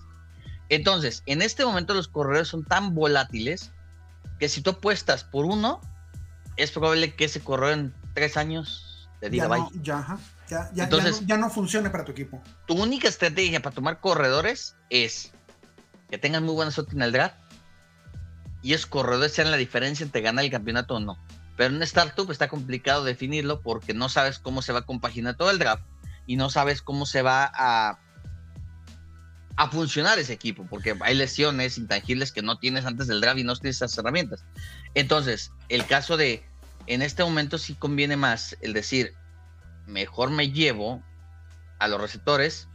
Entonces, en este momento los corredores son tan volátiles que si tú apuestas por uno, es probable que ese corredor en tres años te diga Ya bye. no, ya, ajá, ya, ya- Entonces- ya no, ya no funcione para tu equipo. tu única estrategia para tomar corredores es que tengan muy buena suerte en el draft y esos corredores sean la diferencia entre ganar el campeonato o no. Pero en un startup está complicado definirlo porque no sabes cómo se va a compaginar todo el draft y no sabes cómo se va a, a funcionar ese equipo porque hay lesiones intangibles que no tienes antes del draft y no tienes esas herramientas. Entonces, el caso de, en este momento sí conviene más el decir, mejor me llevo a los receptores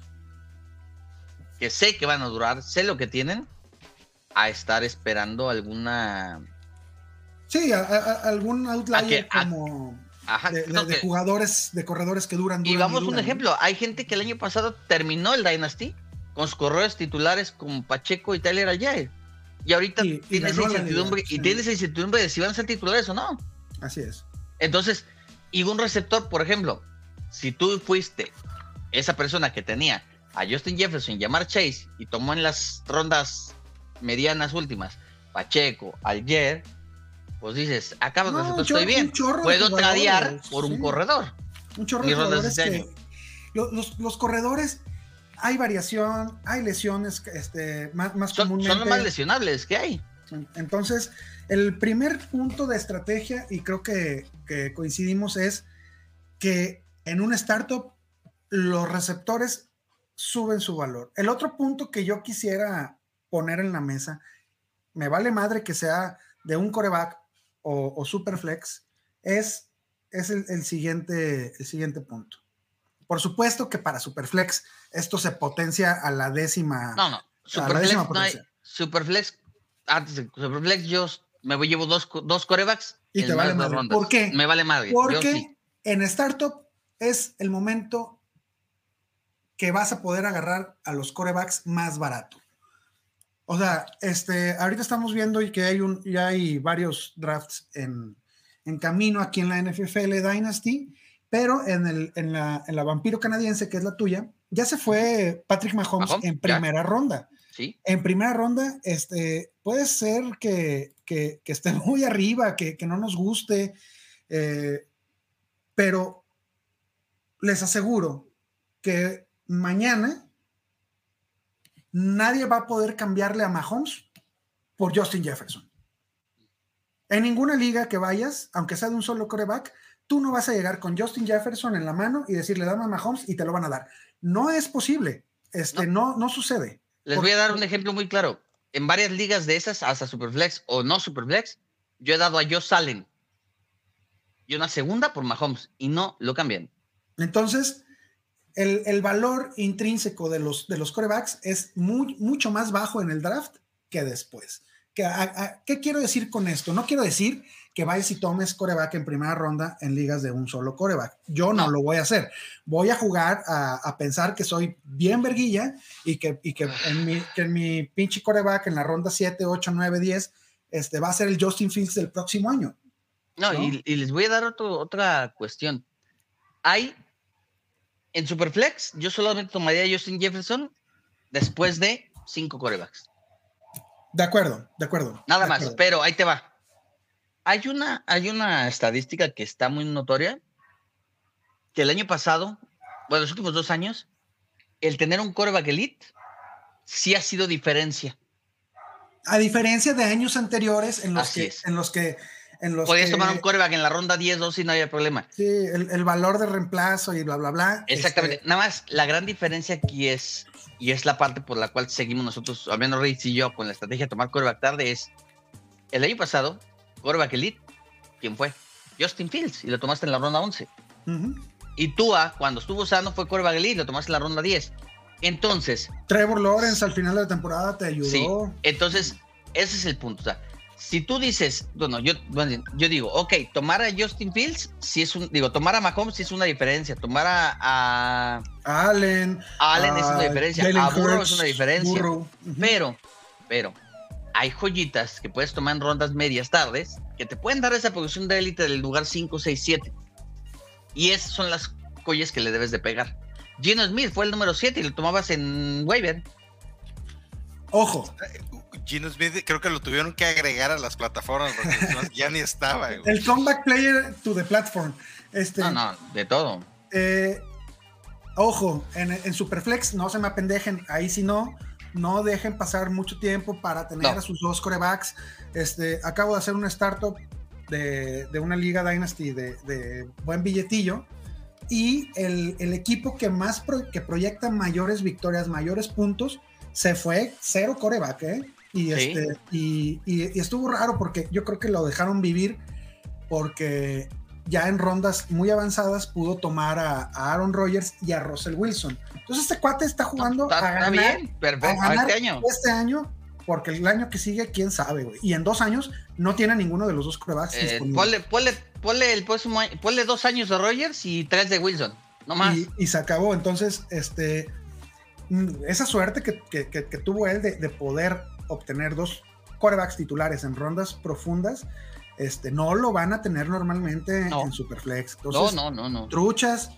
que sé que van a durar, sé lo que tienen, a estar esperando alguna. Sí, a- a- a- algún outlier que- a- como Ajá, de, de- no, de que- jugadores, de corredores que duran. y duran vamos a un ejemplo: hay gente que el año pasado terminó el Dynasty con sus corredores titulares como Pacheco y Tyler Aljair. Y ahorita Y- y tiene esa incertidumbre, y tiene esa incertidumbre de si van a ser titulares o no. Así es. Entonces, y un receptor, por ejemplo, si tú fuiste esa persona que tenía a Justin Jefferson y a Chase y tomó en las rondas medianas últimas Pacheco, Alger, pues dices, acá No, no, estoy bien. Puedo tradear por un corredor. Un chorro de este que- lo- los, los corredores, hay variación, hay lesiones este, más, más Son, comúnmente. son los más lesionables que hay. Entonces, el primer punto de estrategia, y creo que, que coincidimos, es que en un startup los receptores suben su valor. El otro punto que yo quisiera poner en la mesa, me vale madre que sea de un coreback o, o superflex, es, es el, el siguiente, el siguiente punto. Por supuesto que para superflex esto se potencia a la décima. No, no. Superflex, no hay-. Superflex, antes de Superflex, yo me voy, llevo dos, dos corebacks. Y te vale madre. rondas. ¿Por qué? Me vale madre. Porque sí. en startup es el momento que vas a poder agarrar a los corebacks más barato. O sea, este, ahorita estamos viendo y que hay un, ya hay varios drafts en, en camino aquí en la NFL Dynasty, pero en, el, en, la, en la vampiro canadiense, que es la tuya, ya se fue Patrick Mahomes, Mahomes, en ya. primera ronda. Sí. En primera ronda, este, puede ser que, que- que esté <laughs> muy arriba, que, que no nos guste, eh, pero les aseguro que mañana nadie va a poder cambiarle a Mahomes por Justin Jefferson. En ninguna liga que vayas, aunque sea de un solo coreback, tú no vas a llegar con Justin Jefferson en la mano y decirle dame a Mahomes y te lo van a dar. No es posible. Este, no, no sucede. Les voy a dar un ejemplo muy claro. En varias ligas de esas, hasta Superflex o no Superflex, yo he dado a Josh Allen y una segunda por Mahomes y no lo cambian. Entonces, el, el valor intrínseco de los, de los corebacks es muy, mucho más bajo en el draft que después. ¿Qué, a- a- ¿Qué quiero decir con esto? No quiero decir que vayas y tomes coreback en primera ronda en ligas de un solo coreback. Yo no, No. lo voy a hacer. Voy a jugar a, a pensar que soy bien verguilla y que, y que, en, mi, que en mi pinche coreback en la ronda 7, 8, 9, 10 este, va a ser el Justin Fields del próximo año. No, ¿No? Y, y les voy a dar otro- otra cuestión. Hay en Superflex, yo solamente tomaría a Justin Jefferson después de cinco corebacks. De acuerdo, de acuerdo. Nada de más, acuerdo. pero ahí te va. Hay una, hay una estadística que está muy notoria, que el año pasado, bueno, los últimos dos años, el tener un coreback elite sí ha sido diferencia. A diferencia de años anteriores en los Así que, es. en los que, en los Podías que- tomar un coreback en la ronda 10, 12 y no había problema. sí, el, el valor de reemplazo y bla, bla, bla. Exactamente. este, Nada más, la gran diferencia aquí es, y es la parte por la cual seguimos nosotros, al menos Reyes y yo, con la estrategia de tomar coreback tarde, es el año pasado, coreback elite, ¿quién fue? Justin Fields, y lo tomaste en la ronda 11. ujú. Y Tua, cuando estuvo usando, fue coreback elite, lo tomaste en la ronda 10. Entonces, Trevor Lawrence al final de la temporada te ayudó. Sí. entonces, ese es el punto. O sea, si tú dices, bueno, yo, bueno, yo digo, ok, tomar a Justin Fields, si es un, digo, tomar a Mahomes sí es una diferencia, tomar a, a Allen. Allen es una diferencia, Jalen a Burrow es una diferencia. Pero, pero, hay joyitas que puedes tomar en rondas medias tardes que te pueden dar esa posición de élite del lugar 5, 6, 7. Y esas son las joyas que le debes de pegar. Gino Smith fue el número 7 y lo tomabas en waiver. Ojo, Gino Smith creo que lo tuvieron que agregar a las plataformas porque <laughs> ya ni estaba. güey. el comeback player to the platform. Este, No, no, de todo. eh, ojo, en, en Superflex no se me apendejen, ahí sí no, no dejen pasar mucho tiempo para tener No. a sus dos corebacks. Este, acabo de hacer una startup de, de una liga Dynasty de, de buen billetillo y el, el equipo que más pro- que proyecta mayores victorias, mayores puntos, se fue cero coreback, ¿eh? Y, Sí. este, y, y- y estuvo raro porque yo creo que lo dejaron vivir porque ya en rondas muy avanzadas pudo tomar a, a Aaron Rodgers y a Russell Wilson. Entonces este cuate está jugando Está, a ganar bien, a perfecto. ganar Este año. este año, porque el año que sigue, quién sabe, güey. Y en dos años no tiene ninguno de los dos corebacks Eh, ponle, ponle, ponle el próximo año- ponle dos años de Rogers y tres de Wilson. No más. y, y se acabó. Entonces, este, mm, esa suerte que, que- que- que tuvo él de, de poder obtener dos corebacks titulares en rondas profundas, este, no lo van a tener normalmente No. en Superflex. no, Entonces, no, no, no. truchas.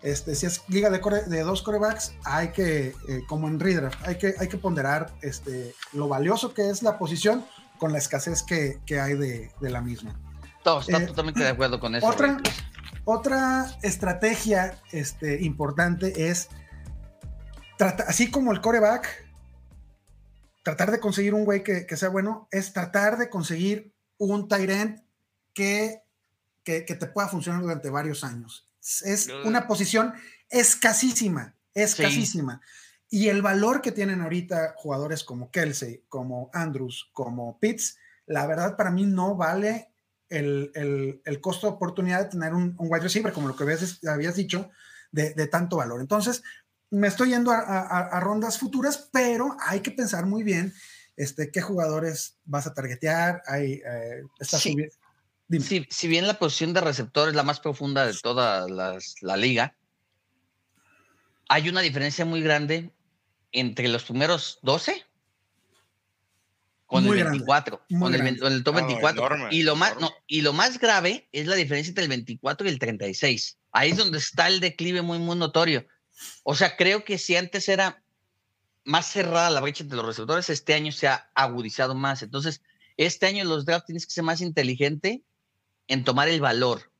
Este, si es liga de, core- de dos corebacks, hay que, eh, como en redraft, hay que, hay que ponderar este, lo valioso que es la posición con la escasez que, que hay de, de la misma. Todo, está Eh, totalmente de acuerdo con eso. otra- Rey. Otra estrategia este, importante es, trata- así como el coreback, tratar de conseguir un güey que, que sea bueno, es tratar de conseguir un que, que, que te pueda funcionar durante varios años. Es una posición escasísima, escasísima. Y el valor que tienen ahorita jugadores como Kelsey, como Andrews, como Pitts, la verdad para mí no vale el, el- el costo de oportunidad de tener un, un wide receiver, como lo que habías, habías dicho, de, de tanto valor. Entonces, me estoy yendo a, a- a rondas futuras, pero hay que pensar muy bien este, qué jugadores vas a targetear. Hay, eh, estás Sí. Si, si bien la posición de receptor es la más profunda de toda las- la liga, hay una diferencia muy grande entre los primeros 12 con Muy el grande, 24, muy con el, con el top No, 24. enorme, y, lo más, no, y lo más grave es la diferencia entre el 24 y el 36. Ahí es donde está el declive muy, muy notorio. O sea, creo que si antes era más cerrada la brecha entre los receptores, este año se ha agudizado más. Entonces, este año los drafts tienes que ser más inteligente en tomar el valor.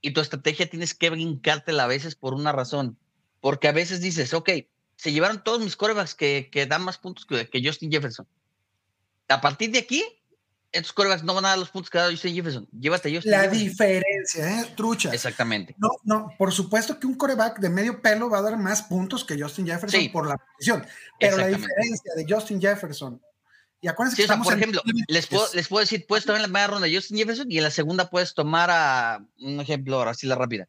Y tu estrategia tienes que brincártela a veces por una razón. Porque a veces dices, ok, se llevaron todos mis corebacks que, que dan más puntos que, que Justin Jefferson. A partir de aquí, estos corebacks no van a dar los puntos que ha dado Justin Jefferson. Llévate a Justin La Jefferson. diferencia, ¿eh? Trucha. Exactamente. No, no, por supuesto que un coreback de medio pelo va a dar más puntos que Justin Jefferson Sí. por la posición, pero la diferencia de Justin Jefferson, y acuérdense Sí, que o sea, por en ejemplo, les puedo, es- les puedo decir, puedes tomar en la primera ronda a Justin Jefferson y en la segunda puedes tomar a un ejemplo, ahora sí la rápida.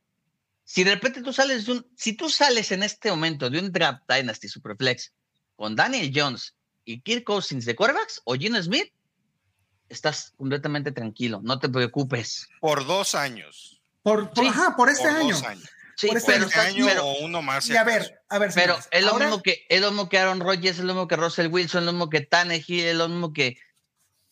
Si de repente tú sales de un, si tú sales en este momento de un draft Dynasty Superflex con Daniel Jones y Kirk Cousins de quarterbacks o Gino Smith, estás completamente tranquilo, no te preocupes. Por dos años. por, por- sí, ajá, por este por año. dos años. Sí, Por este pero, Este año pero- o uno más. si Y a ver, a ver, pero señores, es lo ahora- mismo que es lo mismo que Aaron Rodgers, es lo mismo que Russell Wilson, es lo mismo que Tannehill, es lo mismo que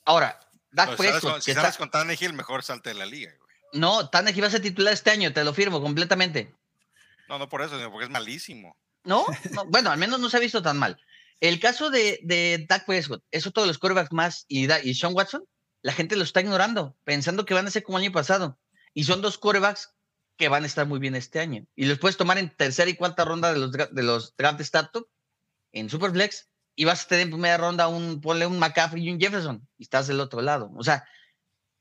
ahora Dak si Prescott, con- que si está- con Tannehill, mejor salte de la liga, güey. no, Tannehill va a ser titular este año, te lo firmo completamente. No, no por eso, sino porque es malísimo. ¿No? no, bueno, al menos no se ha visto tan mal. El caso de, de Dak Prescott, es otro de los quarterbacks más y, Da- y Sean Watson, la gente lo está ignorando, pensando que van a ser como el año pasado. Y son dos quarterbacks que van a estar muy bien este año. Y los puedes tomar en tercera y cuarta ronda de los, de los draft startup en Superflex y vas a tener en primera ronda un, ponle un McCaffrey y un Jefferson y estás del otro lado. O sea,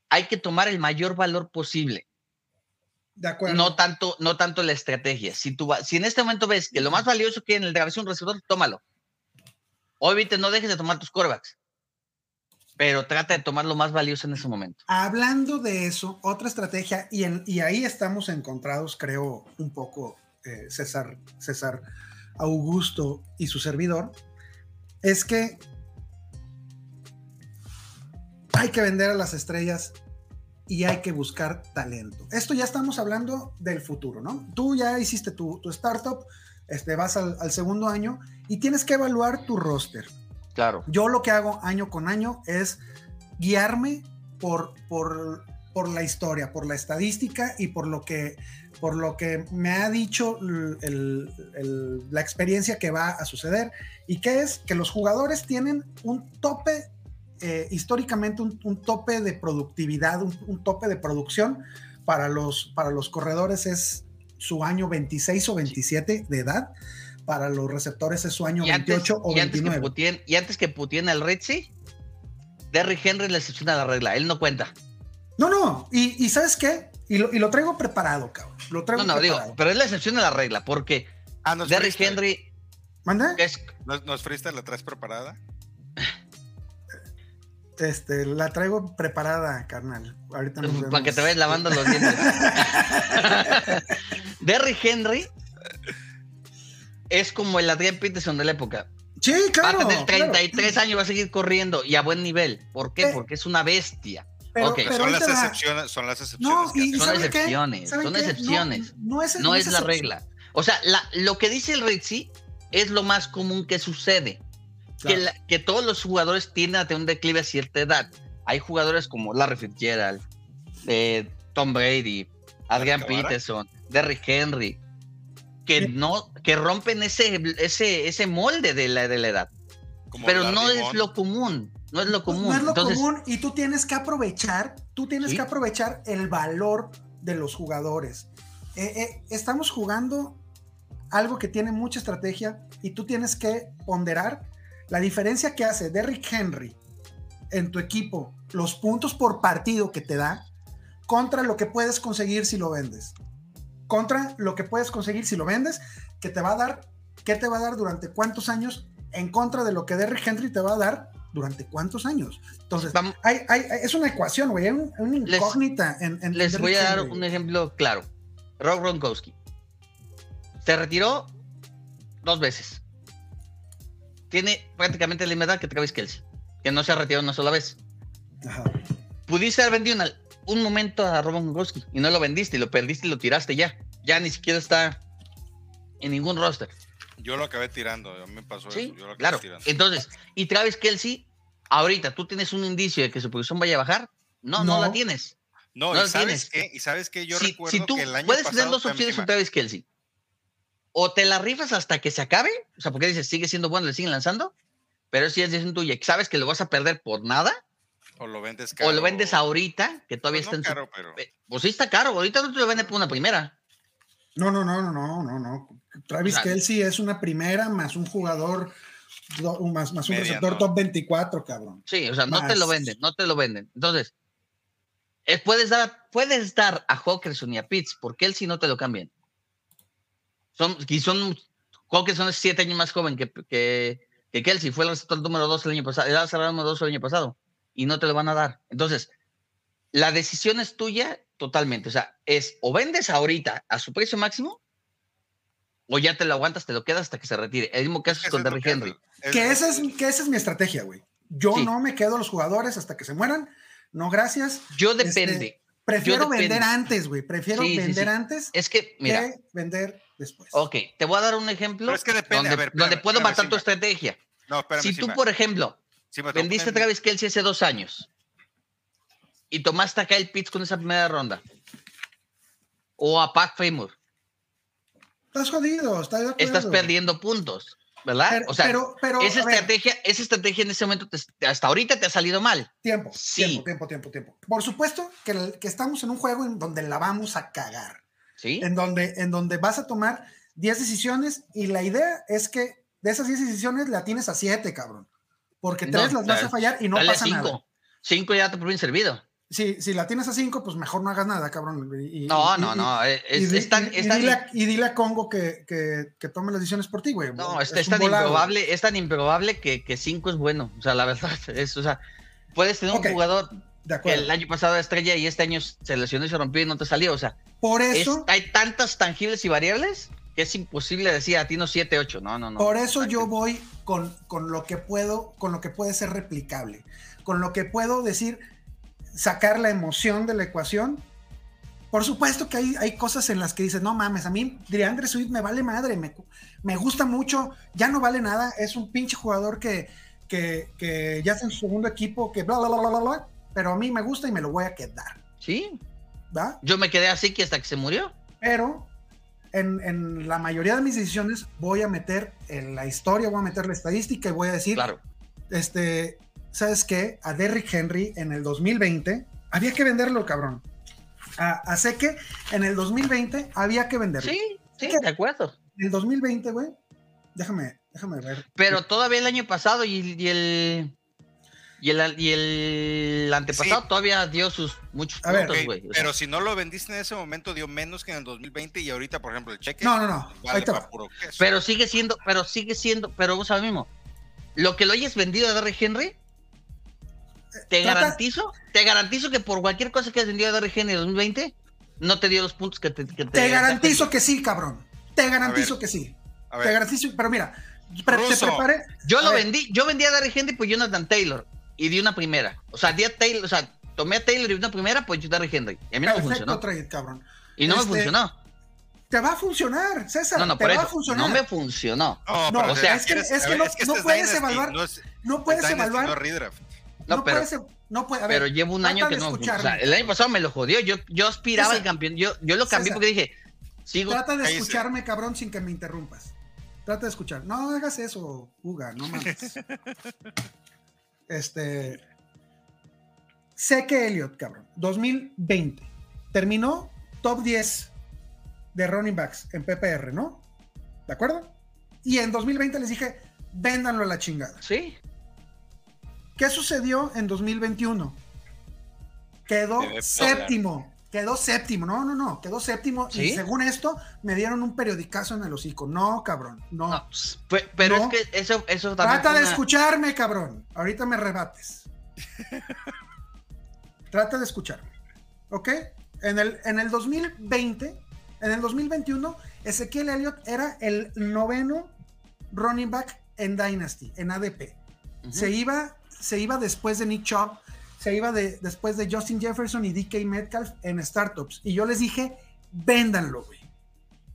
hay que tomar el mayor valor posible. de acuerdo. No tanto, no tanto la estrategia. Si, tú va- si en este momento ves que lo más valioso que hay en el draft es un receptor, tómalo. Obviamente no dejes de tomar tus corebacks, pero trata de tomar lo más valioso en ese momento. Hablando de eso, otra estrategia, y, ahí estamos encontrados, creo, un poco eh, César, César Augusto y su servidor, es que hay que vender a las estrellas y hay que buscar talento. Esto ya estamos hablando del futuro, ¿no? Tú ya hiciste tu, tu startup, este, vas al, al segundo año y tienes que evaluar tu roster. Yo lo que hago año con año es guiarme por, por, por la historia, por la estadística y por lo que, por lo que me ha dicho la experiencia que va a suceder y que es que los jugadores tienen un tope, eh, históricamente un, un tope de productividad, un, un tope de producción para los, para los corredores es su año 26 o 27 de edad. Para los receptores es su año Y antes, 28 o y antes que 29. putien, y antes que putien al Ritzy, Derrick Henry le excepciona la regla. Él no cuenta. No, no, y, y ¿sabes qué? Y lo, y lo traigo preparado, cabrón. Lo traigo No, no, digo, preparado. pero es la excepción a la regla, porque Ah, no Derrick freestyle. Henry ¿Manda? es ¿No, es- no es freestyle? ¿La traes preparada? Este, la traigo preparada, carnal. Ahorita nos para vemos. que te vayas lavando los dientes. <laughs> <laughs> Derrick Henry es como el Adrian Peterson de la época. Sí, claro. va a tener claro. 33 años, va a seguir corriendo y a buen nivel. ¿Por qué? Eh, Porque es una bestia. Pero, son, las excepciones, son las excepciones. No, y. Son excepciones, ¿Saben son qué? Excepciones. No, es, No es la excepción. regla. O sea, la- lo que dice el Ritzy es lo más común que sucede. Que, Claro. la- que todos los jugadores tienden a tener un declive a cierta edad. Hay jugadores como Larry Fitzgerald, eh, Tom Brady, Adrian. Peterson, Derrick Henry, que Sí. no, que rompen ese, ese, ese molde de la, de la edad. Como Pero no es lo común. no es lo común. No es lo Entonces, común y tú tienes que aprovechar, tú tienes Sí. que aprovechar el valor de los jugadores. Eh, eh, estamos jugando algo que tiene mucha estrategia y tú tienes que ponderar la diferencia que hace Derrick Henry en tu equipo, los puntos por partido que te da, contra lo que puedes conseguir si lo vendes. Contra lo que puedes conseguir si lo vendes, que te va a dar, ¿qué te va a dar durante cuántos años? En contra de lo que Derrick Henry te va a dar durante cuántos años. Entonces, hay- hay- es una ecuación, güey, hay un- una Les- incógnita en, en les Derrick voy a dar Henry. un ejemplo claro. Rob Gronkowski. Se retiró dos veces. Tiene prácticamente la misma edad que Travis Kelsey, que no se ha retirado una sola vez. Ajá. Pudiste haber vendido una- un momento a Rob Gronkowski y no lo vendiste y lo perdiste y lo tiraste ya. Ya ni siquiera está en ningún roster. Yo lo acabé tirando, a mí me pasó Sí, eso. Yo lo acabé claro. tirando. Entonces, y Travis Kelsey, ahorita tú tienes un indicio de que su producción vaya a bajar. No, no, No. la tienes. No, no y sabes tienes. qué, y sabes que yo si, recuerdo si tú que el año puedes pasado tener dos opciones con. Travis Kelsey. O te la rifas hasta que se acabe, o sea, porque dices, sigue siendo bueno, le siguen lanzando, pero si es decisión tuya, sabes que lo vas a perder por nada, o lo vendes caro. o lo vendes ahorita, que todavía Pues está no en su... caro, pero Pues sí está caro, ahorita no te lo venden por una primera. No, no, no, no, no, no, no. Travis O sea, Kelsey es una primera más un jugador, do- más, más un receptor top 24, cabrón. Sí, o sea, no te lo venden, no te lo venden. Entonces, puedes, dar, puedes dar a Hawkinson y a Pitts, por Kelsey no te lo cambian. Son, y son, Hawkinson es siete años más joven que, que, que Kelsey, fue el receptor número dos el año pasado, era el receptor número dos el año pasado, y no te lo van a dar. Entonces, la decisión es tuya totalmente. O sea, es o vendes ahorita a su precio máximo, o ya te lo aguantas, te lo quedas hasta que se retire. El mismo caso es Eso con Derrick Henry. es- Que es- esa es, que esa es mi estrategia, güey. Yo Sí. no me quedo a los jugadores hasta que se mueran. No, gracias. Yo Este, depende. Prefiero depende. vender antes, güey. Prefiero Sí, vender sí. antes Es que, mira, que vender después. Ok, te voy a dar un ejemplo Pero es que depende, donde, a ver, donde espérame, puedo espérame, matar tu estrategia. No, espérame, si tú, por ejemplo, A vendiste a Travis Kelsey hace dos años y tomaste a Kyle Pitts con esa primera ronda, o a Pat Famer, Estás jodido, estás estás perdiendo puntos, ¿verdad? Pero, o sea, pero, pero, esa ver, estrategia, esa estrategia en ese momento te- hasta ahorita te ha salido mal. tiempo, Sí. tiempo, tiempo, tiempo, tiempo. Por supuesto que, el- que estamos en un juego en donde la vamos a cagar. ¿Sí? en donde, en donde vas a tomar 10 decisiones y la idea es que de esas 10 decisiones la tienes a 7, cabrón. Porque No, 3 las vas a fallar y no pasa cinco. nada. Cinco ya te por bien servido. Si, si la tienes a 5, pues mejor no hagas nada, cabrón. Y- No, y- no, y- no. y Es, di- es tan- y- es y tan- dile, a, y dile a Congo que, que, que tome las decisiones por ti, güey. No, es, tan volado. improbable, es tan improbable que, que cinco es bueno. O sea, la <laughs> verdad, es, o sea, puedes tener un jugador De que el año pasado era estrella y este año se lesionó y se rompió y no te salió. O sea, Por es- eso, hay tantas tangibles y variables que es imposible decir a ti no 7, 8. No, no, no. por eso yo voy con, con lo que puedo, con lo que puede ser replicable. Con lo que puedo decir, sacar la emoción de la ecuación. Por supuesto que hay, hay cosas en las que dices, no mames, a mí DeAndre Swift me vale madre, me, me gusta mucho, ya no vale nada, es un pinche jugador que, que, que ya está en su segundo equipo, que bla, bla, bla, bla, bla, bla, pero a mí me gusta y me lo voy a quedar, Sí, ¿va? yo me quedé así que hasta que se murió. Pero en, en la mayoría de mis decisiones voy a meter en la historia, voy a meter la estadística y voy a decir, Claro. este, ¿sabes qué? A Derrick Henry en el 2020 había que venderlo, cabrón. A, a Seque en el 2020 había que venderlo. Sí, sí, de acuerdo. En el 2020, güey, déjame, déjame ver. Pero todavía el año pasado y, y el. Y el, y el antepasado Sí. todavía dio sus muchos A puntos, güey. Sea, pero si no lo vendiste en ese momento, dio menos que en el 2020 y ahorita, por ejemplo, el cheque. No, no, no, vale ahí te pa' va. puro queso. Pero sigue siendo, pero sigue siendo, pero vos sabes mismo. Lo que lo hayas vendido a Derrick Henry, te Trata- garantizo, te garantizo que por cualquier cosa que hayas vendido a Derrick Henry en 2020, no te dio los puntos que te. que Te garantizo que sí, cabrón. Te garantizo que sí. A Te garantizo, pero mira, pre- te Ruso. preparé. Yo A lo ver. vendí, yo vendí a Derrick Henry por Jonathan Taylor y di una primera. O sea, di a Taylor, o sea, tomé a Taylor y di una primera por Derrick Henry. Y a mí no me funcionó. trade, cabrón. Y no Este, me funcionó. Te va a funcionar, César. No, no, te por va a eso. funcionar. No me funcionó. No, No, o sea, es que- eres- es que ver, no- este no es puedes Dynasty, evaluar- No, es, No puedes Dynasty, evaluar. no. No, No, pero, puedes, no puede, a ver, pero llevo un año que no. O sea, el año pasado me lo jodió. Yo, yo aspiraba César. al campeón. Yo, yo lo cambié César. porque dije, sigo. Trata de escucharme, cabrón, sin que me interrumpas. Trata de escuchar. No hagas eso, Uga, no mames. <laughs> Este. Sé que Elliot, cabrón. 2020. Terminó top 10 de running backs en PPR, ¿no? ¿De acuerdo? Y en 2020 les dije, véndanlo a la chingada. Sí. ¿Qué sucedió en 2021? Quedó séptimo. Quedó séptimo. No, no, no. Quedó séptimo. Y según esto, me dieron un periodicazo en el hocico. No, cabrón. No. No, fue- pero No. es que eso, eso también. Trata de una- escucharme, cabrón. Ahorita me rebates. Trata de escucharme. ¿Ok? En el, en el 2020, en el 2021, Ezequiel Elliott era el noveno running back en Dynasty, en ADP. Se iba, se iba después de Nick Chubb, se iba de, después de Justin Jefferson y DK Metcalf en startups. Y yo les dije, véndanlo, güey.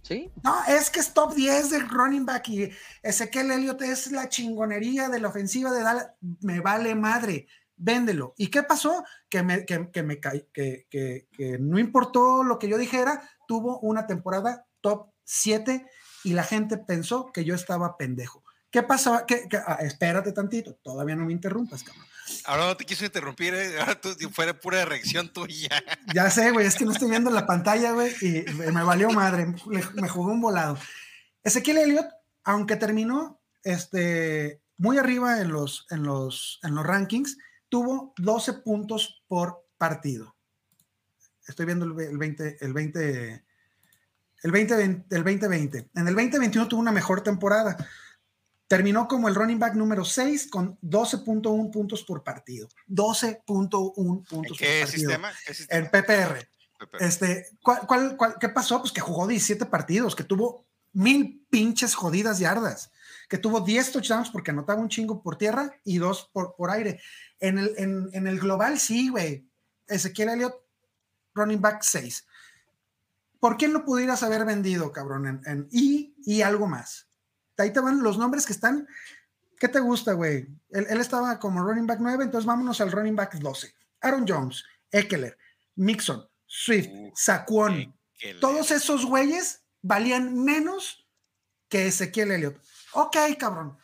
Sí. No, es que es top 10 del running back y Ezequiel Elliott es la chingonería de la ofensiva de Dallas. Me vale madre, véndelo. ¿Y qué pasó? Que, me, que, que me caí- que, que- que no importó lo que yo dijera, tuvo una temporada top 7 y la gente pensó que yo estaba pendejo. ¿Qué? ¿Qué- qué- ah, espérate tantito, todavía no me interrumpas, cabrón. Ahora no te quiso interrumpir, ¿eh? ahora tú, fuera pura reacción tuya. Ya sé, güey, es que no estoy viendo la pantalla, güey, y me valió madre, me jugó un volado. Ezequiel Elliott, aunque terminó este, muy arriba en los, en, los, en los rankings, tuvo 12 puntos por partido. Estoy viendo el 20, el 20, el 20, el 2020. En el 2021 tuvo una mejor temporada. Terminó como el running back número 6 con 12.1 puntos por partido. 12.1 ¿En puntos qué por partido. sistema? ¿Qué sistema? En PPR. Este, ¿cuál, cuál, cuál- qué pasó? Pues que jugó 17 partidos, que tuvo mil pinches jodidas yardas, que tuvo 10 touchdowns porque anotaba un chingo por tierra y dos por, por aire. En el, en, en el global, sí, güey. Ezequiel Elliott, running back 6. ¿Por qué no pudieras haber vendido, cabrón? En, en- y, y algo más. Ahí te van los nombres que están. ¿Qué te gusta, güey? Él, él estaba como running back 9, entonces vámonos al running back 12. Aaron Jones, Eckler, Mixon, Swift, Uh, Saquon. Todos esos güeyes valían menos que Ezequiel Elliott. Ok, cabrón.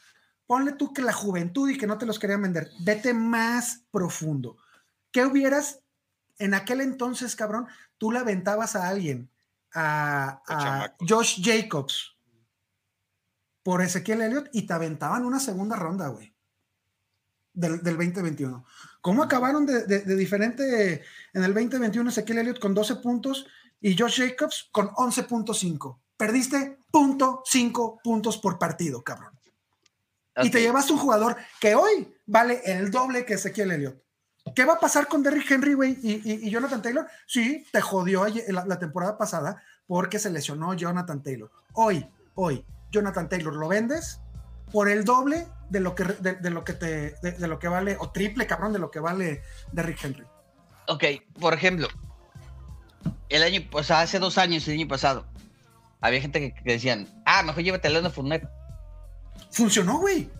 Ponle tú que la juventud y que no te los querían vender. Vete más profundo. ¿Qué hubieras en aquel entonces, cabrón? Tú le aventabas a alguien, a, a. Josh Jacobs, por Ezequiel Elliott y te aventaban una segunda ronda, güey. Del, del 2021. ¿Cómo acabaron de, de- de diferente en el 2021 Ezequiel Elliott con 12 puntos y Josh Jacobs con 11.5? Perdiste punto .5 puntos por partido, cabrón. Y te Ok. llevaste un jugador que hoy vale el doble que Ezequiel Elliott. ¿Qué va a pasar con Derrick Henry, güey, y, y- y Jonathan Taylor? Sí, te jodió la temporada pasada porque se lesionó Jonathan Taylor. Hoy, hoy, Jonathan Taylor lo vendes por el doble de lo que, de, de lo que te, de, de lo que vale, o triple, cabrón, de lo que vale Derrick Henry. Ok, por ejemplo, el año, o sea, hace dos años, el año pasado, había gente que, que decían, ah, mejor llévate a Leonard Fournette. Funcionó, güey.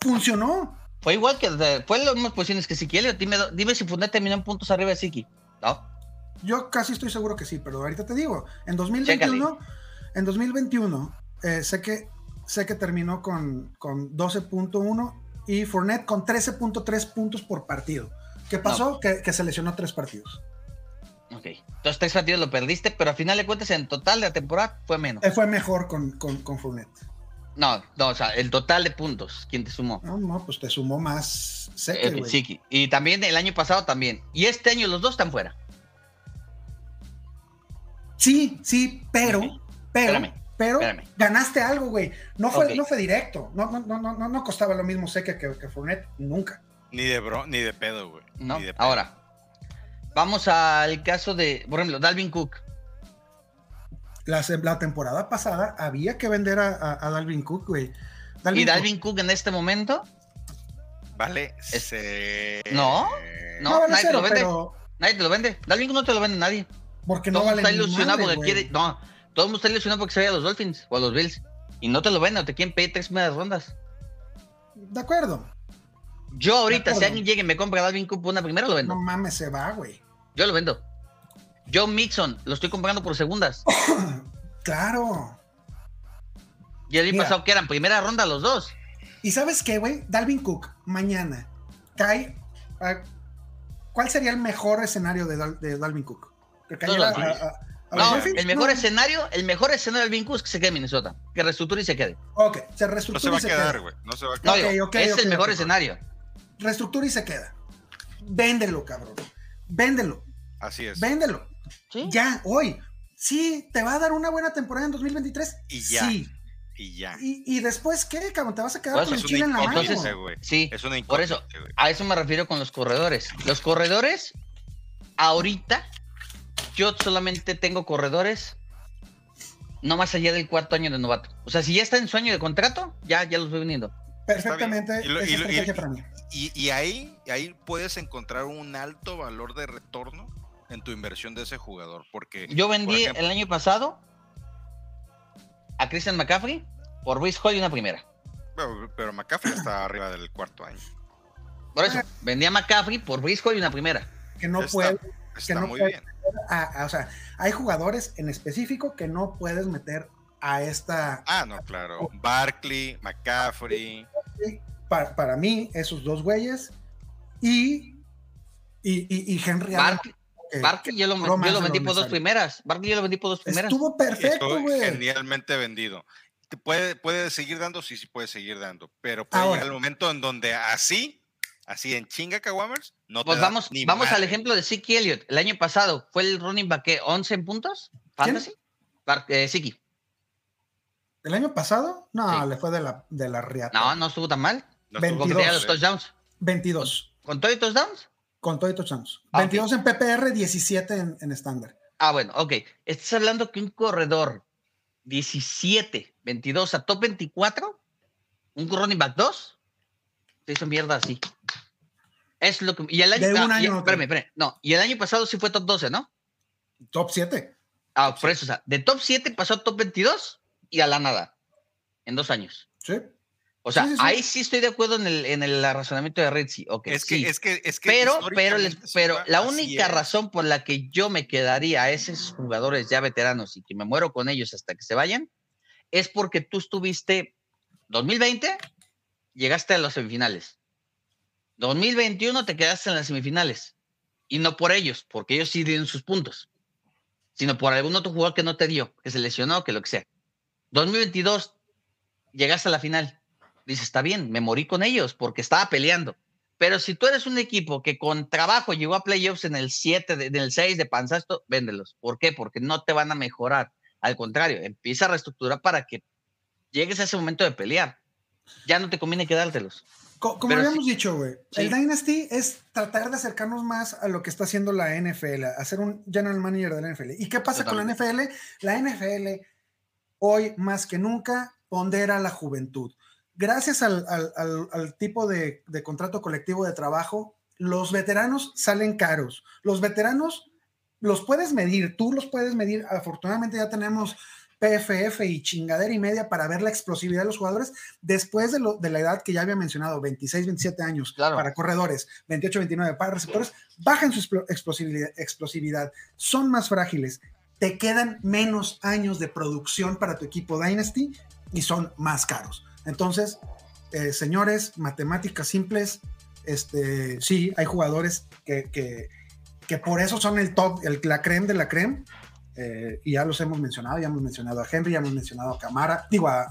Funcionó. Fue igual que, fue las mismas posiciones que Siki Elliott. Dime, dime si Fournette terminó en puntos arriba de Siki. ¿No? Yo casi estoy seguro que sí, pero ahorita te digo, en 2021, en 2021, eh, sé que sé que terminó con, con 12.1 y Fournette con 13.3 puntos por partido. ¿Qué pasó? Que, que se lesionó tres partidos. Ok. Entonces, tres partidos lo perdiste, pero al final de cuentas, en total de la temporada fue menos. Eh, fue mejor con, con, con Fournette. No, no, o sea, el total de puntos, ¿quién te sumó? No, no, pues te sumó más Seque, Eh. Siki. Y también el año pasado también. Y este año los dos están fuera. Sí, sí, pero, pero, Espérame, pero espérame. ganaste algo, güey. No fue, Ok. no fue directo. No, no, no, no, no, no costaba lo mismo Seque que, que Fournette, nunca. Ni de bro, ni de pedo, güey. ¿no? Ni de pedo. Ahora, vamos al caso de, por ejemplo, Dalvin Cook. La, la temporada pasada había que vender a, a- a Dalvin Cook, güey. y Dalvin Cook en este momento, Vale. Es- se- No, no, no, vale nadie te lo vende. pero Nadie te lo vende. Dalvin Cook no te lo vende nadie. porque no todo vale está ilusionado madre, porque güey. quiere. No, todo el mundo está ilusionado porque se vaya a los Dolphins o a los Bills. Y no te lo venden, o te quieren pedir tres primeras rondas. De acuerdo. Yo ahorita, si alguien llega y me compra a Dalvin Cook una primera, lo vendo. No mames, se va, güey. Yo lo vendo. Joe Mixon, lo estoy comprando por segundas. <coughs> Claro. Y el año pasado que eran primera ronda los dos. ¿Y sabes qué, güey? Dalvin Cook, mañana, cae. a- ¿Cuál sería el mejor escenario de, Dal- de Dalvin Cook? ¿Que cayera a- a- No, el mejor No. escenario, el mejor escenario del Vincu es que se quede en Minnesota. Que reestructure y se quede. Ok, se No reestructura se va a y se quedar, queda. güey. No se va a No, quedar. digo, ok, es el mejor escenario. Reestructura y se queda. Véndelo, cabrón. Véndelo. Así es. Véndelo. ¿Sí? Ya, hoy. Sí, te va a dar una buena temporada en 2023. Y ya. Sí. Y ya. Y, y después, ¿qué, cabrón? Te vas a quedar Pues con el chile en la mano. güey. Sí, Es una por eso, a eso me refiero con los corredores. Los corredores, ahorita, yo solamente tengo corredores no más allá del cuarto año de novato. O sea, si ya está en sueño de contrato, ya, ya los voy viniendo. Perfectamente. Y lo- es y lo- estrategia y- para mí. Y, y ahí, ahí puedes encontrar un alto valor de retorno en tu inversión de ese jugador. Porque Yo vendí ejemplo- el año pasado a Christian McCaffrey por Luis Hall y una primera. pero, pero McCaffrey está <clears throat> arriba del cuarto año. Por eso, vendí a McCaffrey por Hall y una primera. Que no Está- puede. Está no muy bien. a- a- o sea, hay jugadores en específico que no puedes meter a esta. Ah, no, claro. Barkley, McCaffrey. Para, para mí, esos dos güeyes. Y. Y, y, y Henry Barkley, que- Barkley yo yo lo vendí por dos primeras. Barkley yo lo vendí por dos primeras. Estuvo perfecto, Estuvo güey. genialmente vendido. ¿Te puede, puede seguir dando? Sí, sí puede seguir dando. Pero puede Ahora. llegar el momento en donde así, así en chinga Kawamers, no te Pues da vamos, ni vamos al madre. ejemplo de Siki Elliott. El año pasado fue el running back ¿qué? 11 en puntos. Fantasy. Bar- eh, Siki. ¿El año pasado? No, Sí. le fue de la, de la riata. No, no estuvo tan mal. No estuvo Porque 22. tenía mal, los touchdowns. 22. ¿Con todo y touchdowns? Con todo y touchdowns. Ah, ok. 22 en PPR, 17 en, en estándar. Ah, bueno, ok. Estás hablando que un corredor 17, 22 a top 24, un running back 2, se hizo mierda así. Es lo que. Y el año, De un ah, y- año a otro. espérame, espérame. No, y el año pasado sí fue top 12, ¿no? Top 7. Ah, por eso, o sea, de top 7 pasó a top 22 y a la nada. En dos años. Sí. O sea, Sí, sí, sí. ahí sí estoy de acuerdo en el, en el razonamiento de Ritzy. Ok, Es que, es que, es que. pero, pero, les- pero la única es. razón por la que yo me quedaría a esos jugadores ya veteranos y que me muero con ellos hasta que se vayan es porque tú estuviste 2020, llegaste a las semifinales. 2021 te quedaste en las semifinales. Y no por ellos, porque ellos sí dieron sus puntos, sino por algún otro jugador que no te dio, que se lesionó, que lo que sea. 2022 llegaste a la final. Dices, está bien, me morí con ellos porque estaba peleando. Pero si tú eres un equipo que con trabajo llegó a playoffs en el 7, de- en el 6 de panzasto, véndelos. ¿Por qué? Porque no te van a mejorar. Al contrario, empieza a reestructurar para que llegues a ese momento de pelear. Ya no te conviene quedártelos. Co- como Pero habíamos dicho, güey, Sí. el Dynasty es tratar de acercarnos más a lo que está haciendo la NFL, a ser un general manager de la NFL. ¿Y qué pasa con la NFL? La NFL hoy más que nunca pondera la juventud. Gracias al, al- al- al tipo de, de contrato colectivo de trabajo, los veteranos salen caros. Los veteranos los puedes medir, tú los puedes medir. Afortunadamente ya tenemos PFF y chingadera y media para ver la explosividad de los jugadores después de, lo, de la edad que ya había mencionado, 26, 27 años Claro. para corredores, 28, 29 para receptores, bajan su explo- explosividad, explosividad, son más frágiles, te quedan menos años de producción para tu equipo Dynasty y son más caros. Entonces, eh, señores, matemáticas simples, este, sí, hay jugadores que, que, que por eso son el top, el, la creme de la creme. Eh, y ya los hemos mencionado, ya hemos mencionado a Henry, ya hemos mencionado a Camara, digo a,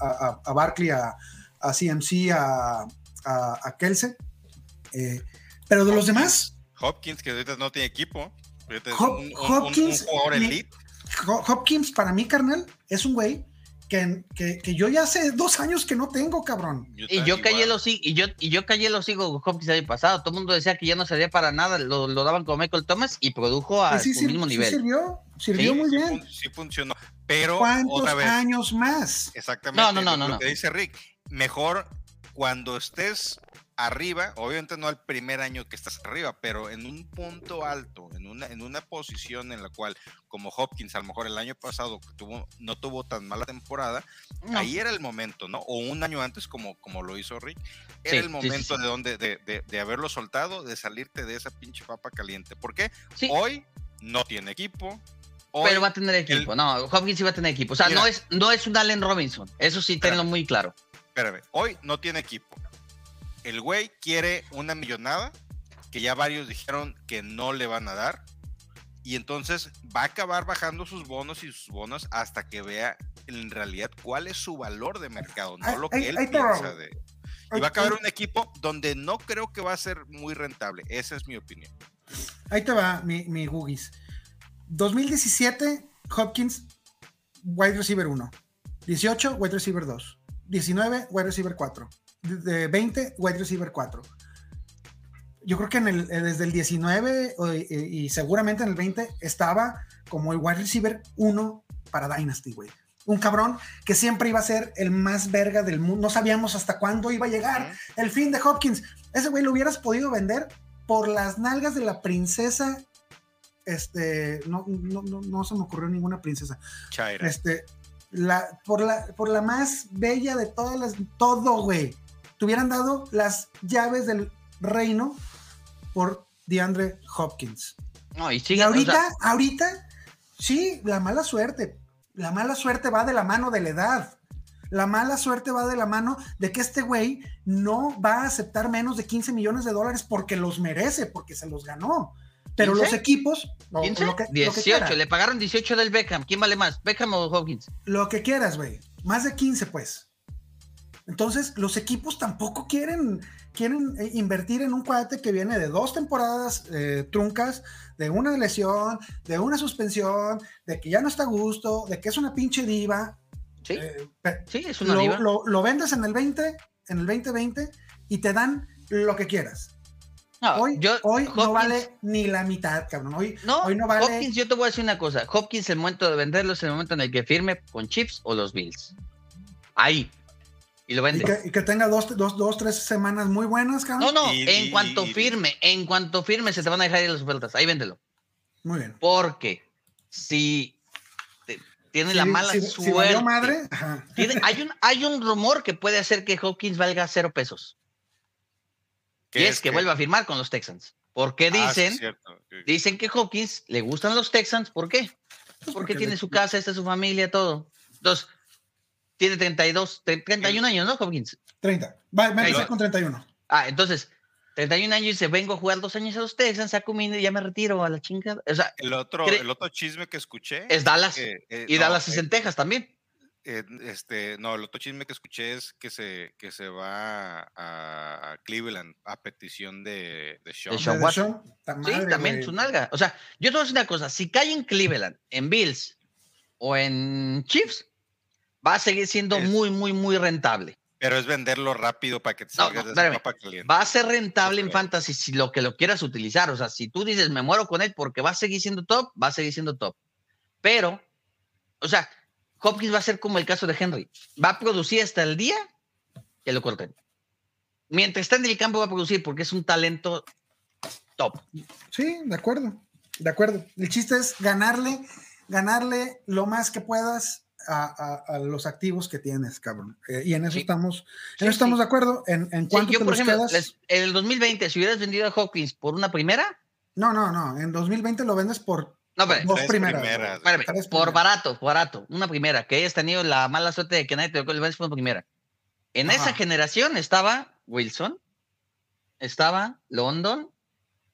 a, Barkley, a, a CMC, a, a, Kelsey. eh, pero de los demás, Hopkins, que ahorita no tiene equipo. Hop- un, un- Hopkins un jugador y- elite. Ho- Hopkins para mí, carnal, es un güey que, que, que yo ya hace dos años que no tengo, cabrón. Y yo callé los y yo y yo callé los con Hopkins el año pasado. Todo el mundo decía que ya no servía para nada, lo, lo daban como Michael Thomas y produjo a Y sí, su sí, mismo sí nivel. sirvió, sirvió Sí, muy Sí bien. fun- sí funcionó. Pero ¿Cuántos otra vez. años más? Exactamente. No, no, no, lo- no, lo no. que dice Rick, mejor cuando estés arriba, obviamente no al primer año que estás arriba, pero en un punto alto, en una, en una posición en la cual, como Hopkins, a lo mejor el año pasado tuvo, no tuvo tan mala temporada, No. ahí era el momento, ¿no? O un año antes, como, como lo hizo Rick, era Sí, el sí, sí, momento sí. de donde, de, de- de haberlo soltado, de salirte de esa pinche papa caliente. ¿Por qué? Sí, Hoy no tiene equipo. Hoy, pero va a tener equipo. No, Hopkins sí va a tener equipo. O sea, Mira. no es, no es un Allen Robinson. Eso sí, tenlo muy claro. espérame, hoy no tiene equipo. El güey quiere una millonada que ya varios dijeron que no le van a dar. Y entonces va a acabar bajando sus bonos y sus bonos hasta que vea en realidad cuál es su valor de mercado, no lo que él piensa de. Y va a acabar un equipo donde no creo que va a ser muy rentable. Esa es mi opinión. Ahí te va, mi, mi Googies. 2017, Hopkins, wide receiver 1. 18, wide receiver 2. 19, wide receiver 4. De- de 20, wide receiver 4. Yo creo que en el, eh, desde el 19 o- y, y seguramente en el 20 estaba como el wide receiver 1 para Dynasty, güey. Un cabrón que siempre iba a ser el más verga del mundo. No sabíamos hasta cuándo iba a llegar el fin de Hopkins. Ese güey lo hubieras podido vender por las nalgas de la princesa. Este, no, no, no, no se me ocurrió ninguna princesa. Chaira. Este, la, por, la, por la más bella de todas las, todo, güey. Te hubieran dado las llaves del reino por DeAndre Hopkins. No, y Y sigue, ahorita, o sea, ahorita, sí, la mala suerte. La mala suerte va de la mano de la edad. La mala suerte va de la mano de que este güey no va a aceptar menos de 15 millones de dólares porque los merece, porque se los ganó. Pero 15? los equipos, 15, lo que, lo que 18, quiera, le pagaron 18 del Beckham. ¿Quién vale más, Beckham o Hopkins? lo que quieras, güey. Más de 15, pues. Entonces, los equipos tampoco quieren, quieren eh, invertir en un cuate que viene de dos temporadas eh, truncas, de una lesión, de una suspensión, de que ya no está a gusto, de que es una pinche diva. Sí, Eh, sí, es una lo, diva. lo- lo vendes en el 20, en el 2020 y te dan lo que quieras. No, Hoy, yo- hoy no vale ni la mitad, cabrón. Hoy No, hoy no vale. Hopkins, yo te voy a decir una cosa. Hopkins, el momento de venderlo es el momento en el que firme con Chips o los Bills. Ahí. Y lo y, vende. que, y que tenga dos, dos, dos, tres semanas muy buenas, cabrón. No, no, Y- en y- cuanto y- firme, en cuanto firme, se te van a dejar ir las ofertas. Ahí véndelo. Muy bien. Porque si te- tiene la Si- mala si- si suerte. valió madre, ajá. tiene- hay, un, hay un rumor que puede hacer que Hopkins valga cero pesos. Y ¿Qué es que vuelva a firmar con los Texans. Porque Ah, sí, dicen, dicen que Hopkins le gustan los Texans. ¿Por qué? Porque porque tiene le- su casa, esta es su familia, todo. Entonces, tiene 32, tre- 31 años, ¿no, Hopkins? 30. Va, a empezar con 31. Ah, entonces, 31 años y dice, vengo a jugar dos años a los Texans, saco mi y ya me retiro a la chingada. O sea, El otro, el otro chisme que escuché es Dallas. que, eh, y no, Dallas es eh, en Texas también. eh, este, no, el otro chisme que escuché es que se, que se va a, a Cleveland a petición de, de Sean. De Sean De Watson. Sí, madre, también su nalga. O sea, yo te voy a decir una cosa, si cae en Cleveland, en Bills o en Chiefs, va a seguir siendo Es- muy, muy, muy rentable. Pero es venderlo rápido para que te salgas no, de esa caliente. Va a ser rentable en fantasy si lo que lo quieras utilizar. O sea, si tú dices, me muero con él porque va a seguir siendo top, va a seguir siendo top. Pero, o sea, Hopkins va a ser como el caso de Henry. Va a producir hasta el día que lo corten. Mientras está en el campo va a producir porque es un talento top. Sí, de acuerdo. De acuerdo. El chiste es ganarle, ganarle lo más que puedas a, a- a los activos que tienes, cabrón. Eh, y en eso Sí. estamos, Sí, en eso estamos sí. de acuerdo. En, en Sí, cuánto yo, te por los ejemplo, quedas. en el 2020, si hubieras vendido a Hopkins por una primera, No, no, no. En 2020 lo vendes por no, espérame, dos Tres primeras. primeras. espérame, Tres por primeras. barato, por barato, una primera, que hayas tenido la mala suerte de que nadie te el vendes por una primera. En Ajá. esa generación estaba Wilson, estaba London,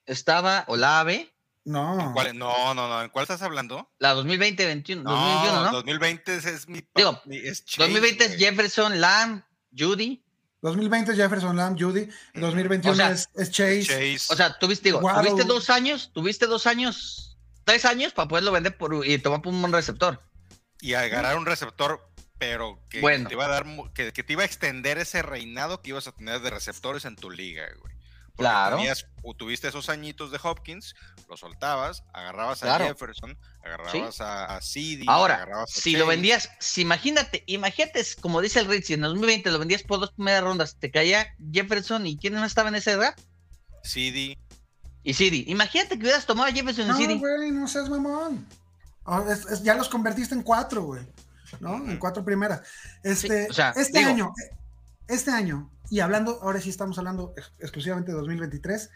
estaba Olave, No. ¿Cuál- no, no, no. ¿En cuál estás hablando? la 2020-21, No, 2021, ¿no? 2020 es, es mi, Digo, mi- es Chase, 2020 es. Jefferson, Lamb, Judy. 2020 Jefferson Lamb, Judy. 2021 O sea, es, es Chase. Chase. O sea, tuviste, digo, Waddle. tuviste dos años, tuviste dos años, tres años para poderlo vender por, y tomar por un buen receptor. y agarrar un receptor, pero que Bueno. te iba a dar, que, que te iba a extender ese reinado que ibas a tener de receptores en tu liga, güey. Porque Claro. tenías- o tuviste esos añitos de Hopkins, lo soltabas, agarrabas Claro. a Jefferson, agarrabas a, a CD, Ahora, agarrabas a si lo vendías, si imagínate, imagínate, como dice el Rich, si en el 2020 lo vendías por dos primeras rondas, te caía Jefferson y quién no estaba en esa edad, CD, y CD. Imagínate que hubieras tomado a Jefferson y No, CD. güey, no seas mamón. Oh, es- es- ya los convertiste en cuatro, güey. ¿No? En cuatro primeras. Este, o sea, este digo- año, eh, este año, y hablando, ahora sí estamos hablando ex- exclusivamente de 2023,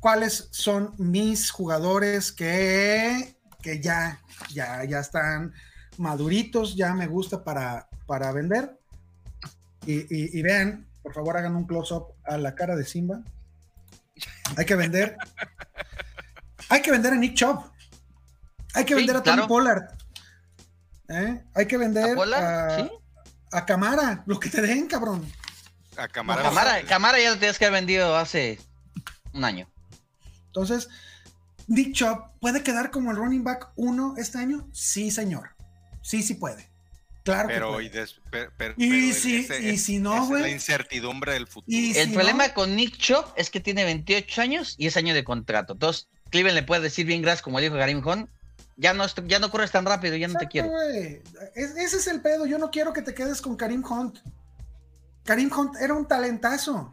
¿cuáles son mis jugadores que, que ya, ya, ya están maduritos, ya me gusta para, para vender? Y, y- y vean, por favor hagan un close-up a la cara de Simba. Hay que vender. Hay que vender a Nick Chubb. Hay que Sí, vender a Tony claro. Pollard. ¿Eh? Hay que vender ¿A Pollard? a, Sí. a Camara, lo que te den, cabrón. A. Camara, Camara ya lo tenías que haber vendido hace un año. Entonces, Nick Chubb puede quedar como el running back uno este año. Sí, señor. Sí, sí puede. Claro Pero, que y, puede. des- per- per- Y pero si- ese- y si no, güey. La incertidumbre del futuro. Y El si problema no- con Nick Chubb es que tiene 28 años y es año de contrato. Entonces, Cleveland le puede decir bien gracias, como dijo Karim Hunt, ya no, ya no corres tan rápido, ya no te quiero. Es- ese es el pedo. Yo no quiero que te quedes con Karim Hunt. Karim Hunt era un talentazo.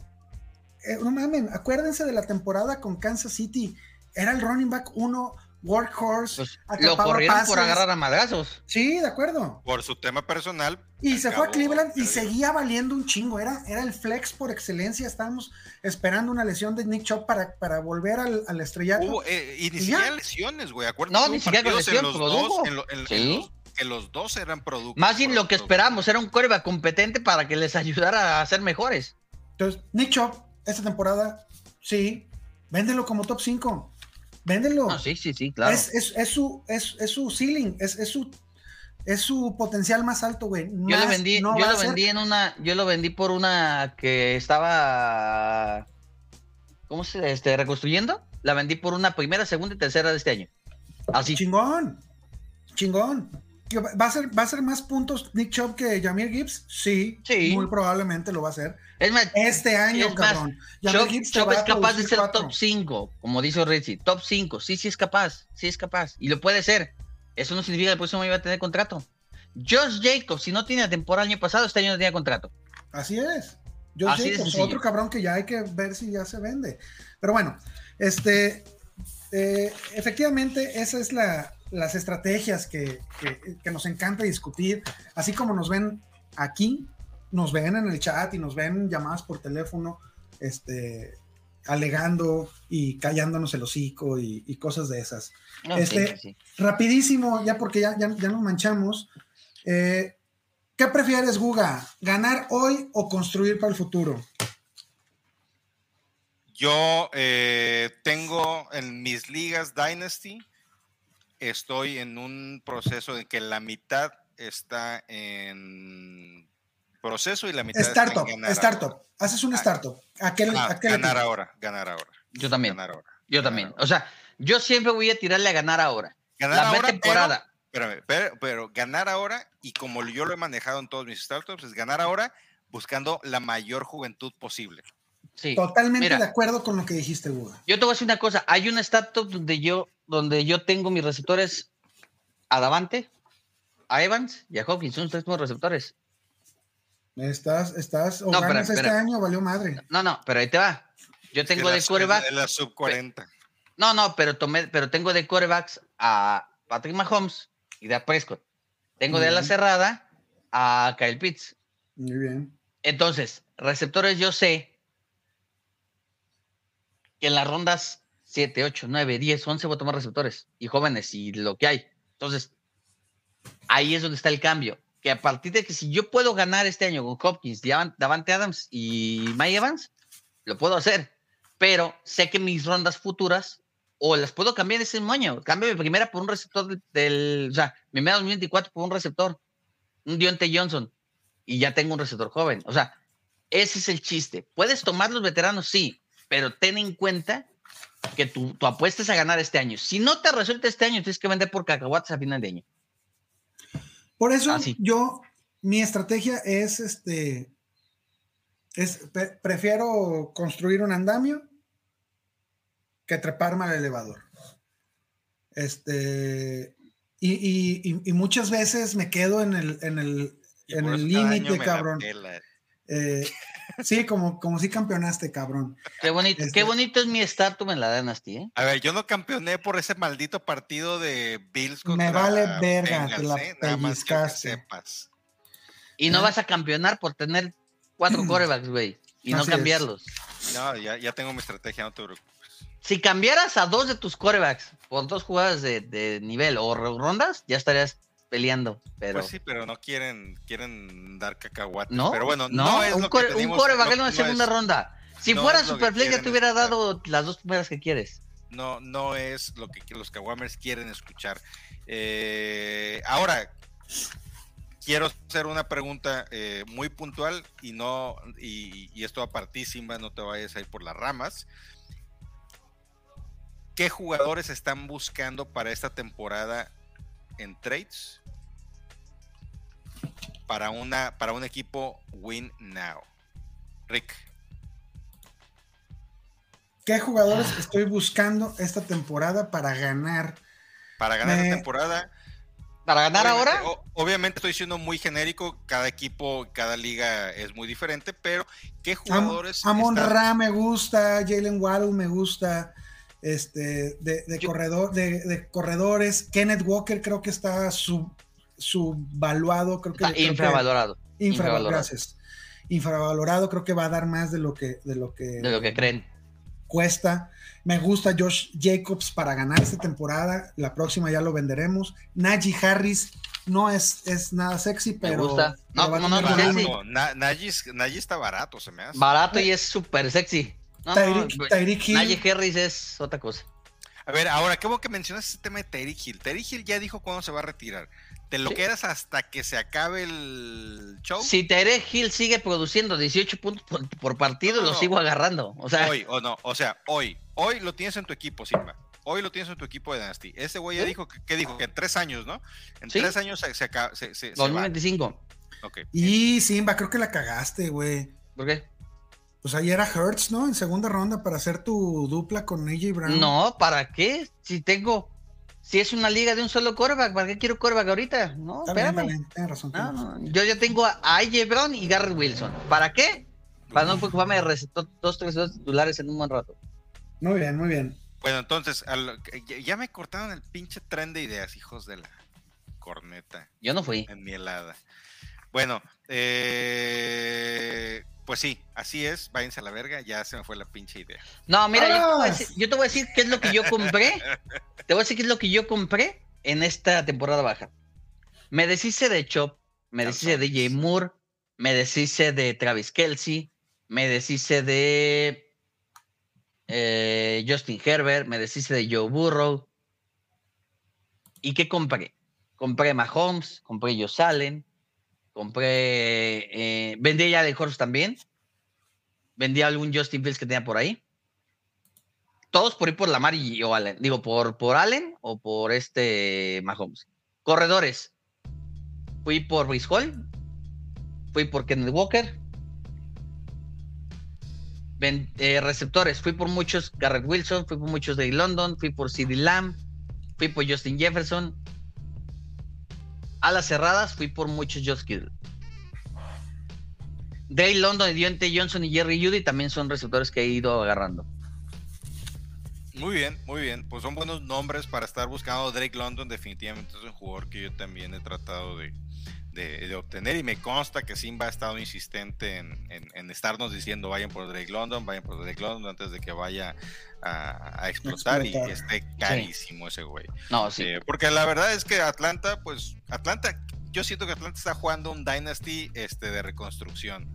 Eh, no mamen, acuérdense de la temporada con Kansas City. Era el running back uno, workhorse. Pues, lo corrieron por agarrar a madrazos. Sí, de acuerdo. Por su tema personal. Y se fue a Cleveland y seguía valiendo un chingo. Era, era el flex por excelencia. Estábamos esperando una lesión de Nick Chubb para, para volver al, al estrellato. Hubo, eh, y ni siquiera lesiones, güey. No, ni siquiera partidos en los dos, en lo- en- en Sí. los- que los dos eran productos. Más bien lo que esperamos era un coreback competente para que les ayudara a ser mejores. Entonces, Chubb, esta temporada, sí, véndelo como top 5. Véndelo. No, sí, sí, sí, claro. Es, es- es su, es, es su ceiling, es, es su, es su potencial más alto, güey. Yo lo vendí, no yo lo vendí en una, yo lo vendí por una que estaba ¿cómo se este reconstruyendo? La vendí por una primera, segunda y tercera de este año. Así. Chingón. Chingón. ¿Que ¿Va a, ser, ¿Va a ser más puntos Nick Chubb que Jamir Gibbs? Sí, Sí. Muy probablemente lo va a hacer. Es más, Este año, es más, cabrón. Chop, te Chop va es capaz de ser cuatro. top 5, como dice Rizzi. Top 5, sí, sí es capaz, sí es capaz. Y lo puede ser. Eso no significa que el próximo año va a tener contrato. Josh Jacobs, si no tiene la temporada el año pasado, este año no tenía contrato. Así es. Así pues, sencillo. otro cabrón que ya hay que ver si ya se vende. Pero bueno, este, eh, efectivamente, esas es la, las estrategias que, que- que nos encanta discutir. Así como nos ven aquí, nos ven en el chat y nos ven llamadas por teléfono, este, alegando y callándonos el hocico y, y cosas de esas. No, Este- sí, sí. Rapidísimo, ya porque ya, ya, ya nos manchamos. eh, ¿Qué prefieres, Guga? ¿Ganar hoy o construir para el futuro? Yo eh, tengo en mis ligas Dynasty, estoy en un proceso en que la mitad está en proceso y la mitad Startup, está en ganar startup. ahora. Haces un Ah. startup. Aquel, Ah, aquel ganar ahora, ganar ahora. Yo también, Ganar ahora. yo también. O sea, yo siempre voy a tirarle a ganar ahora. Ganar La ahora, temporada. Pero, espérame, pero, pero ganar ahora, y como yo lo he manejado en todos mis startups, es ganar ahora buscando la mayor juventud posible. Sí. Totalmente Mira. de acuerdo con lo que dijiste, Guga. Yo te voy a decir una cosa. Hay una startup donde yo, donde yo tengo mis receptores a Davante, a Evans y a Hopkins. Son los tres mismos receptores. Estás, estás, o No, ganas espera, este año, valió madre. No, no, pero ahí te va. Yo tengo En de la- coreback. En la sub 40. No, no, pero tomé, pero tengo de corebacks a Patrick Mahomes y de Prescott. Tengo de ala Ujú. cerrada a Kyle Pitts. Muy bien. Entonces, receptores yo sé que en las rondas 7, 8, 9, 10, 11 voy a tomar receptores y jóvenes y lo que hay. Entonces, ahí es donde está el cambio. Que a partir de que si yo puedo ganar este año con Hopkins, Davan- Davante Adams y Mike Evans, lo puedo hacer. Pero sé que mis rondas futuras o las puedo cambiar ese año. Cambio mi primera por un receptor del, del- o sea, mi primera 2024 por un receptor, un Dionte Johnson, y ya tengo un receptor joven. O sea, ese es el chiste. Puedes tomar los veteranos, sí, pero ten en cuenta que tu, tu apuesta es a ganar este año. Si no te resulta este año, tienes que vender por cacahuates a final de año. Por eso Ah, yo, mi estrategia es este, es, pre- prefiero construir un andamio que treparme al elevador. Este, y, y- y- y muchas veces me quedo en el, en el, en el límite, cabrón. Eh, <laughs> sí, como, como si campeonaste, cabrón. Qué bonito, Este- qué bonito es mi startup en la Dynasty, ¿eh? A ver, yo no campeoné por ese maldito partido de Bills contra Me vale verga, Bengals, te la ¿eh? Nada más quiero que pellizcaste. sepas. Y no Ah. vas a campeonar por tener cuatro <clears throat> corebacks, güey, y no es. cambiarlos. No, ya, ya tengo mi estrategia, no te preocupes. Si cambiaras a dos de tus corebacks por dos jugadas de, de nivel o ro- rondas, ya estarías peleando, pero Pues sí, pero no quieren, quieren dar cacahuates. no, pero bueno, no, no, es un, lo core, que un coreback en una segunda es- ronda. Si no fuera Superflex ya te hubiera escuchar. dado las dos primeras que quieres. no, no es lo que los Kawamers quieren escuchar. Eh, ahora, quiero hacer una pregunta eh, muy puntual y no, y, y esto Simba, no te vayas a ir por las ramas. ¿Qué jugadores están buscando para esta temporada en trades? Para una, para un equipo win now. Rick. ¿Qué jugadores estoy buscando esta temporada para ganar? Para ganar Me- la temporada, Para ganar Obviamente- ahora, o- obviamente estoy siendo muy genérico, cada equipo, cada liga es muy diferente, pero ¿qué Am- jugadores Amon están- Ra me gusta, Jalen Waddle me gusta, este, de, de Yo- corredor, de, de corredores. Kenneth Walker creo que está sub, subvaluado, creo que está creo que- infravalorado. infravalorado, infravalorado. gracias. Infravalorado, creo que va a dar más de lo que, de lo que, De lo que creen. cuesta. Me gusta Josh Jacobs para ganar esta temporada. La próxima ya lo venderemos. Najee Harris no es, es nada sexy, pero. gusta. No, no, Najee es- Najee está barato, se me hace. Barato y es súper sexy. No, Tyreek- no, Tyreek Hill. Najee Harris es otra cosa. A ver, ahora, qué bueno que mencionas ese tema de Terry Hill. Terry Hill ya dijo cuándo se va a retirar. ¿Te lo Sí. quedas hasta que se acabe el show? Si Tyreek Hill sigue produciendo 18 puntos por, por partido, No, no, lo no. sigo agarrando. O sea, Hoy o no, o sea, hoy. Hoy lo tienes en tu equipo, Simba. Hoy lo tienes en tu equipo de Dynasty. Ese güey ya Sí. dijo, que, ¿qué dijo? Que en tres años, ¿no? En Sí. tres años se, se, acaba- se- se- se va. 2025. Ok. Y Simba, creo que la cagaste, güey. ¿Por qué? Pues ahí era Hertz, ¿no? En segunda ronda para hacer tu dupla con AJ Brown. No, ¿para qué? Si tengo. Si es una liga de un solo coreback, ¿para qué quiero coreback ahorita? No, espérame. bien, tienes razón. No, no, Yo ya tengo a AJ Brown y Garrett Wilson. ¿Para qué? Para no preocuparme de receptor- dos, tres dos titulares en un buen rato. Muy bien, muy bien. Bueno, entonces, al- ya me cortaron el pinche tren de ideas, hijos de la corneta Yo no fui. en mi helada. Bueno, eh, pues sí, así es, váyanse a la verga, ya se me fue la pinche idea. No, mira, yo te, voy a decir, yo te voy a decir qué es lo que yo compré. <laughs> te voy a decir qué es lo que yo compré en esta temporada baja. Me deshice de Chop, me deshice de Jay Moore, me deshice de Travis Kelsey, me deshice de eh, Justin Herbert, me deshice de Joe Burrow. ¿Y qué compré? Compré Mahomes, compré Josh Allen, compré. Eh, vendí ya de Horse también. Vendí algún Justin Fields que tenía por ahí. Todos por ir por Lamar y o Allen. Digo, por, por Allen o por este Mahomes. Corredores. Fui por Brice Hall. Fui por Kenneth Walker. Ven- eh, receptores. Fui por muchos Garrett Wilson. Fui por muchos de London. Fui por CD Lamb. Fui por Justin Jefferson. A las cerradas fui por muchos Josh Kittle. Dale London y Dionte Johnson y Jerry Judy también son receptores que he ido agarrando. Muy bien, muy bien. Pues son buenos nombres para estar buscando. Drake London definitivamente es un jugador que yo también he tratado de, de- de obtener y me consta que Simba ha estado insistente en, en- en estarnos diciendo vayan por Drake London, vayan por Drake London antes de que vaya a, a explotar, Explotar. y esté carísimo ese güey. No, sí. Eh, porque la verdad es que Atlanta, pues Atlanta, yo siento que Atlanta está jugando un Dynasty este, de reconstrucción.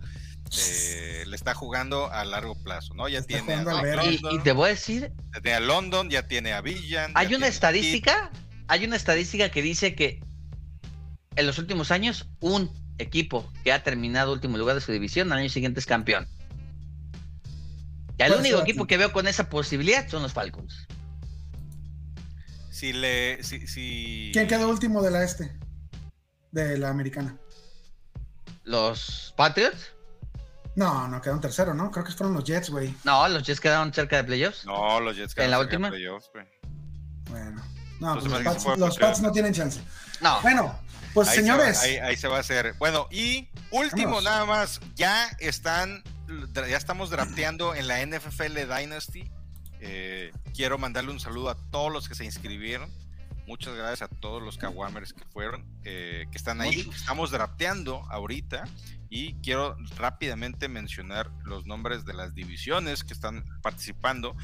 Eh, le está jugando a largo plazo, ¿no? Ya Está tiene a y, te voy a decir, ya tiene a London, ya tiene a Villan. ya hay una a estadística, hay una estadística que dice que en los últimos años un equipo que ha terminado último lugar de su división al año siguiente es campeón. Y el único equipo que veo con esa posibilidad son los Falcons. Si le. Si, si... ¿Quién quedó último de la este? De la americana. Los Patriots, No, no, quedaron tercero, ¿no? Creo que fueron los Jets, güey. no, los Jets quedaron cerca de playoffs. No, los Jets ¿En la quedaron cerca de última? playoffs, güey. Bueno. No, Entonces, pues los Pats, puede los porque- Pats no tienen chance. No, Bueno, pues Ahí se señores. va- ahí, ahí se va a hacer. Bueno, y último Vámonos. nada más, ya están, ya estamos drafteando en la NFL Dynasty. Eh, quiero mandarle un saludo a todos los que se inscribieron. Muchas gracias a todos los Kawamers que fueron, eh, que están ahí. Estamos drafteando ahorita y quiero rápidamente mencionar los nombres de las divisiones que están participando.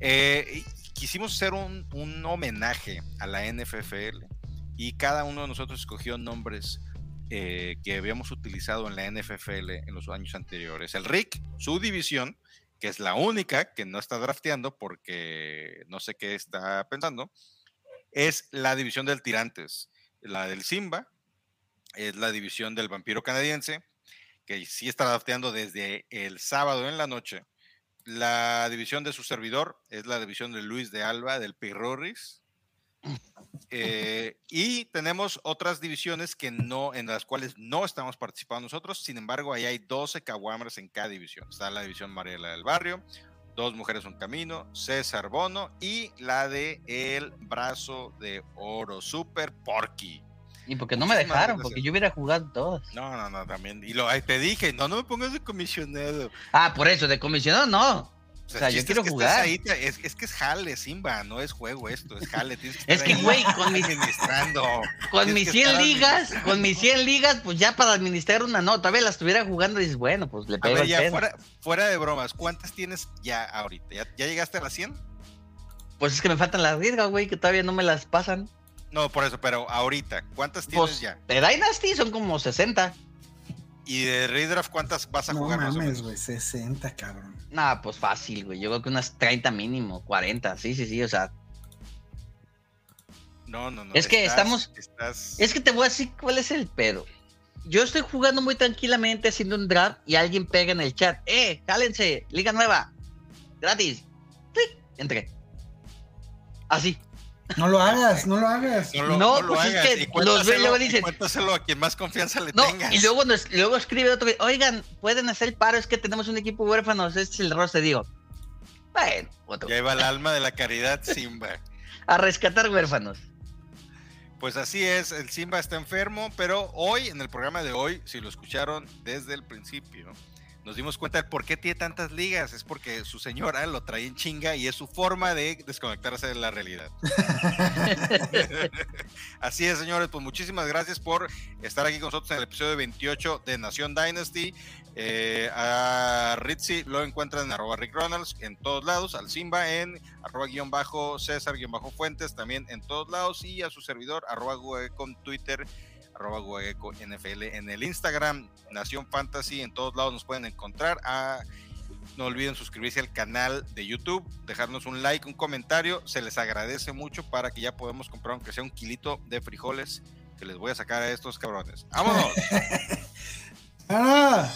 Eh, quisimos hacer un, un homenaje a la NFFL y cada uno de nosotros escogió nombres eh, que habíamos utilizado en la NFFL en los años anteriores. El Rick, su división, que es la única que no está drafteando porque no sé qué está pensando, es la división del Tirantes. La del Simba es la división del Vampiro Canadiense, que sí está drafteando desde el sábado en la noche. La división de su servidor es la división de Luis de Alba, del Pirroris. Eh, y tenemos otras divisiones que no, en las cuales no estamos participando nosotros. Sin embargo, ahí hay 12 caguamras en cada división. Está la división Mariela del Barrio, Dos Mujeres Un Camino, César Bono y la de El Brazo de Oro, Super Porky. Y porque no me dejaron, porque yo hubiera jugado todas. No, no, no, también. Y lo, te dije, no, no me pongas de comisionado. Ah, por eso, de comisionado no. O sea, yo quiero es que jugar. ahí, es, es que es jale, Simba, no es juego esto, es jale. tienes Es que, güey, con mis- administrando. Con mis que 100 estar ligas, con mis 100 ligas, pues ya para administrar una no, todavía la estuviera jugando y dices, bueno, pues le A pego ver, el ya fuera, fuera de bromas, ¿cuántas tienes ya ahorita? ¿Ya, ya llegaste a las 100? Pues es que me faltan las riesgas, güey, que todavía no me las pasan. No, por eso, pero ahorita, ¿cuántas tienes Pues ya? de Dynasty son como 60. Y de Redraft, ¿cuántas vas a No jugar más o mames, güey, 60, cabrón. Nah, pues fácil, güey. Yo creo que unas 30 mínimo, 40. Sí, sí, sí. O sea, No, no, no. Es que estamos- Estás... es que te voy a decir cuál es el pedo. Yo estoy jugando muy tranquilamente haciendo un draft y alguien pega en el chat. ¡Eh, jálense! Liga nueva. Gratis. ¡Clic! Entré. Así. No lo hagas, no lo hagas. No, lo, No, no lo pues es que los ve y luego dicen- Cuéntaselo a quien más confianza le No, tengas. y luego, nos- luego escribe otro. Oigan, pueden hacer el paro, es que tenemos un equipo huérfanos. Este es el roster. Digo, bueno, otro. Ya iba el alma de la caridad, Simba. A rescatar huérfanos. Pues así es, el Simba está enfermo, pero hoy, en el programa de hoy, si lo escucharon desde el principio, nos dimos cuenta de por qué tiene tantas ligas. Es porque su señora lo trae en chinga y es su forma de desconectarse de la realidad. <laughs> Así es, señores, pues muchísimas gracias por estar aquí con nosotros en el episodio 28 de Nación Dynasty. Eh, a Ritzy lo encuentran en arroba Rick Ronalds en todos lados, al Simba en arroba guion bajo César guion bajo Fuentes también en todos lados y a su servidor arroba en Twitter, arroba en el Instagram, Nación Fantasy, en todos lados nos pueden encontrar. Ah, no olviden suscribirse al canal de YouTube, dejarnos un like, un comentario, se les agradece mucho para que ya podamos comprar aunque sea un kilito de frijoles que les voy a sacar a estos cabrones. ¡Vámonos! <laughs> ¡Ah!